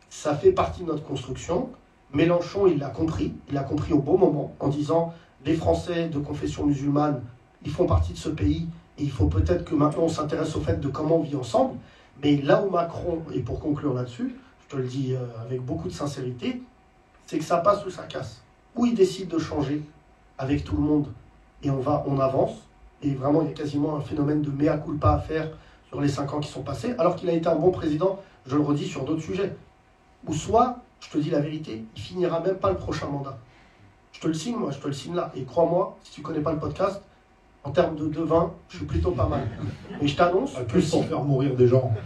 S1: ça fait partie de notre construction. Mélenchon, il l'a compris. Il l'a compris au bon moment en disant les Français de confession musulmane, ils font partie de ce pays et il faut peut-être que maintenant on s'intéresse au fait de comment on vit ensemble. Mais là où Macron, et pour conclure là-dessus, je te le dis euh, avec beaucoup de sincérité, c'est que ça passe ou ça casse. Ou il décide de changer avec tout le monde et on va, on avance. Et vraiment, il y a quasiment un phénomène de mea culpa à faire sur les cinq ans qui sont passés, alors qu'il a été un bon président, je le redis, sur d'autres sujets. Ou soit, je te dis la vérité, il finira même pas le prochain mandat. Je te le signe, moi, je te le signe là. Et crois-moi, si tu connais pas le podcast, en termes de devin, je suis plutôt pas mal. *laughs* Mais je t'annonce que si
S3: pour faire mourir des gens. *laughs*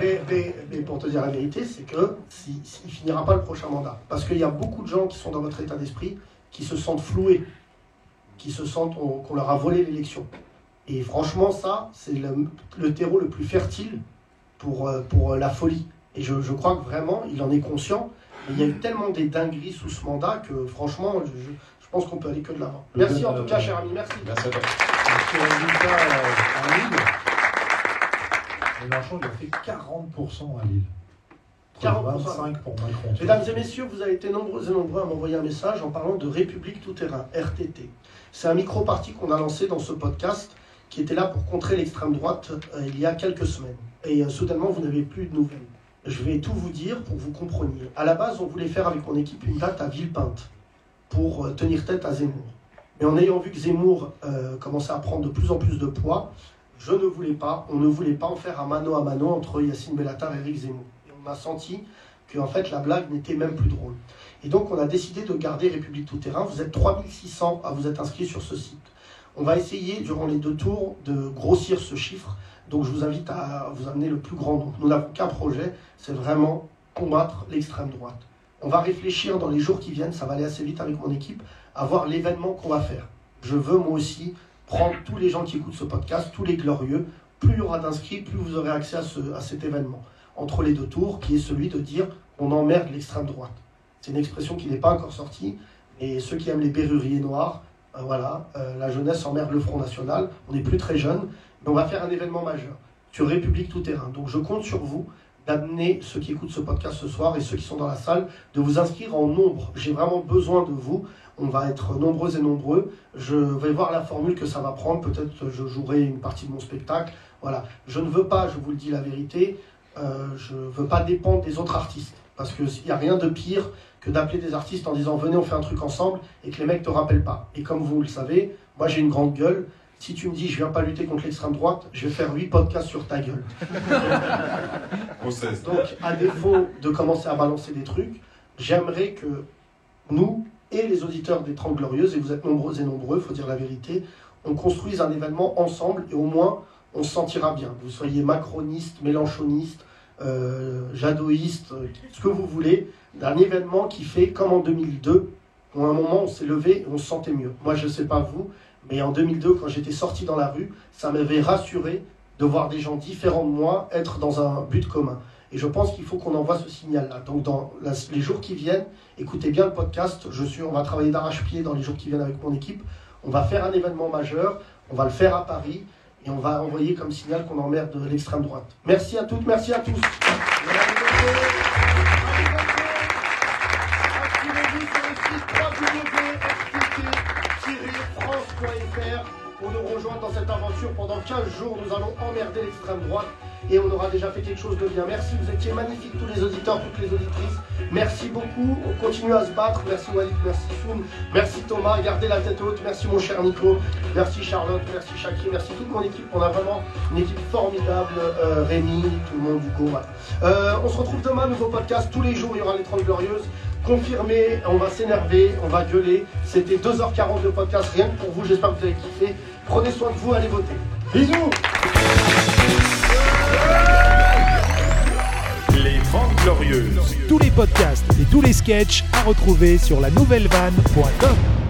S1: mais, mais- mais pour te dire la vérité, c'est que si, s'il finira pas le prochain mandat, parce qu'il y a beaucoup de gens qui sont dans votre état d'esprit qui se sentent floués, qui se sentent qu'on leur a volé l'élection. Et franchement, ça, c'est le, le terreau le plus fertile pour, euh, pour la folie. Et je, je crois que vraiment, il en est conscient. Il y a eu tellement des dingueries sous ce mandat que franchement, je, je- je pense qu'on peut aller que de l'avant. Merci en tout cas, cher ami, merci.
S2: Merci à toi.
S3: Résultat, à Lille, Mélenchon, il a fait 40% à Lille.
S1: 40%.
S3: 25 pour Macron.
S1: Mesdames et messieurs, vous avez été nombreux et nombreux à m'envoyer un message en parlant de République Tout-Terrain, RTT. C'est un micro-parti qu'on a lancé dans ce podcast qui était là pour contrer l'extrême droite euh, il y a quelques semaines. Et euh, soudainement, vous n'avez plus de nouvelles. Je vais tout vous dire pour que vous compreniez. À la base, on voulait faire avec mon équipe une date à Villepinte pour euh, tenir tête à Zemmour. Mais en ayant vu que Zemmour euh, commençait à prendre de plus en plus de poids, je ne voulais pas, on ne voulait pas en faire un mano à mano entre Yacine Bellatar et Eric Zemmour. Et on a senti que en fait la blague n'était même plus drôle. Et donc on a décidé de garder République Tout Terrain. Vous êtes 3600 à vous être inscrits sur ce site. On va essayer durant les deux tours de grossir ce chiffre. Donc je vous invite à vous amener le plus grand nombre. Nous n'avons qu'un projet, c'est vraiment combattre l'extrême droite. On va réfléchir dans les jours qui viennent, ça va aller assez vite avec mon équipe, à voir l'événement qu'on va faire. Je veux moi aussi prendre tous les gens qui écoutent ce podcast, tous les glorieux. Plus il y aura d'inscrits, plus vous aurez accès à, ce- à cet événement. Entre les deux tours, qui est celui de dire on emmerde l'extrême droite. C'est une expression qui n'est pas encore sortie, et ceux qui aiment les berruriers noirs, euh, voilà, euh, la jeunesse emmerde le Front National. On n'est plus très jeunes, mais on va faire un événement majeur sur République Tout Terrain. Donc je compte sur vous d'amener ceux qui écoutent ce podcast ce soir et ceux qui sont dans la salle, de vous inscrire en nombre. J'ai vraiment besoin de vous. On va être nombreux et nombreux. Je vais voir la formule que ça va prendre. Peut-être je jouerai une partie de mon spectacle. Voilà. Je ne veux pas, je vous le dis la vérité, euh, je ne veux pas dépendre des autres artistes. Parce qu'il n'y a rien de pire que d'appeler des artistes en disant venez on fait un truc ensemble et que les mecs ne te rappellent pas. Et comme vous le savez, Moi, j'ai une grande gueule. Si tu me dis je viens pas lutter contre l'extrême droite, je vais faire 8 podcasts sur ta gueule. *laughs* Donc, à défaut de commencer à balancer des trucs, j'aimerais que nous et les auditeurs des 30 Glorieuses, et vous êtes nombreux et nombreux, il faut dire la vérité, on construise un événement ensemble et au moins on se sentira bien. Vous soyez macroniste, mélanchoniste, euh, jadoïste, ce que vous voulez, d'un événement qui fait comme en 2002, où à un moment on s'est levé et on se sentait mieux. Moi je ne sais pas vous, mais en 2002, quand j'étais sorti dans la rue, ça m'avait rassuré de voir des gens différents de moi être dans un but commun. Et je pense qu'il faut qu'on envoie ce signal-là. Donc, dans les jours qui viennent, écoutez bien le podcast. Je suis, on va travailler d'arrache-pied dans les jours qui viennent avec mon équipe. On va faire un événement majeur. On va le faire à Paris. Et on va envoyer comme signal qu'on emmerde l'extrême droite. Merci à toutes, merci à tous. 15 jours, nous allons emmerder l'extrême droite et on aura déjà fait quelque chose de bien. Merci, vous étiez magnifiques tous les auditeurs, toutes les auditrices. Merci beaucoup, on continue à se battre. Merci Walid, merci Soun, merci Thomas, gardez la tête haute. Merci mon cher Nico, merci Charlotte, merci Chaki, merci toute mon équipe. On a vraiment une équipe formidable. Euh, Rémi, tout le monde du coup. Euh, on se retrouve demain, nouveau podcast. Tous les jours, il y aura les 30 Glorieuses. Confirmé, on va s'énerver, on va gueuler. C'était 2h40 de podcast, rien que pour vous. J'espère que vous avez kiffé. Prenez soin de vous, allez voter. Bisous
S13: Les 30 Glorieuses. Tous les podcasts et tous les sketchs à retrouver sur la nouvellevanne.com.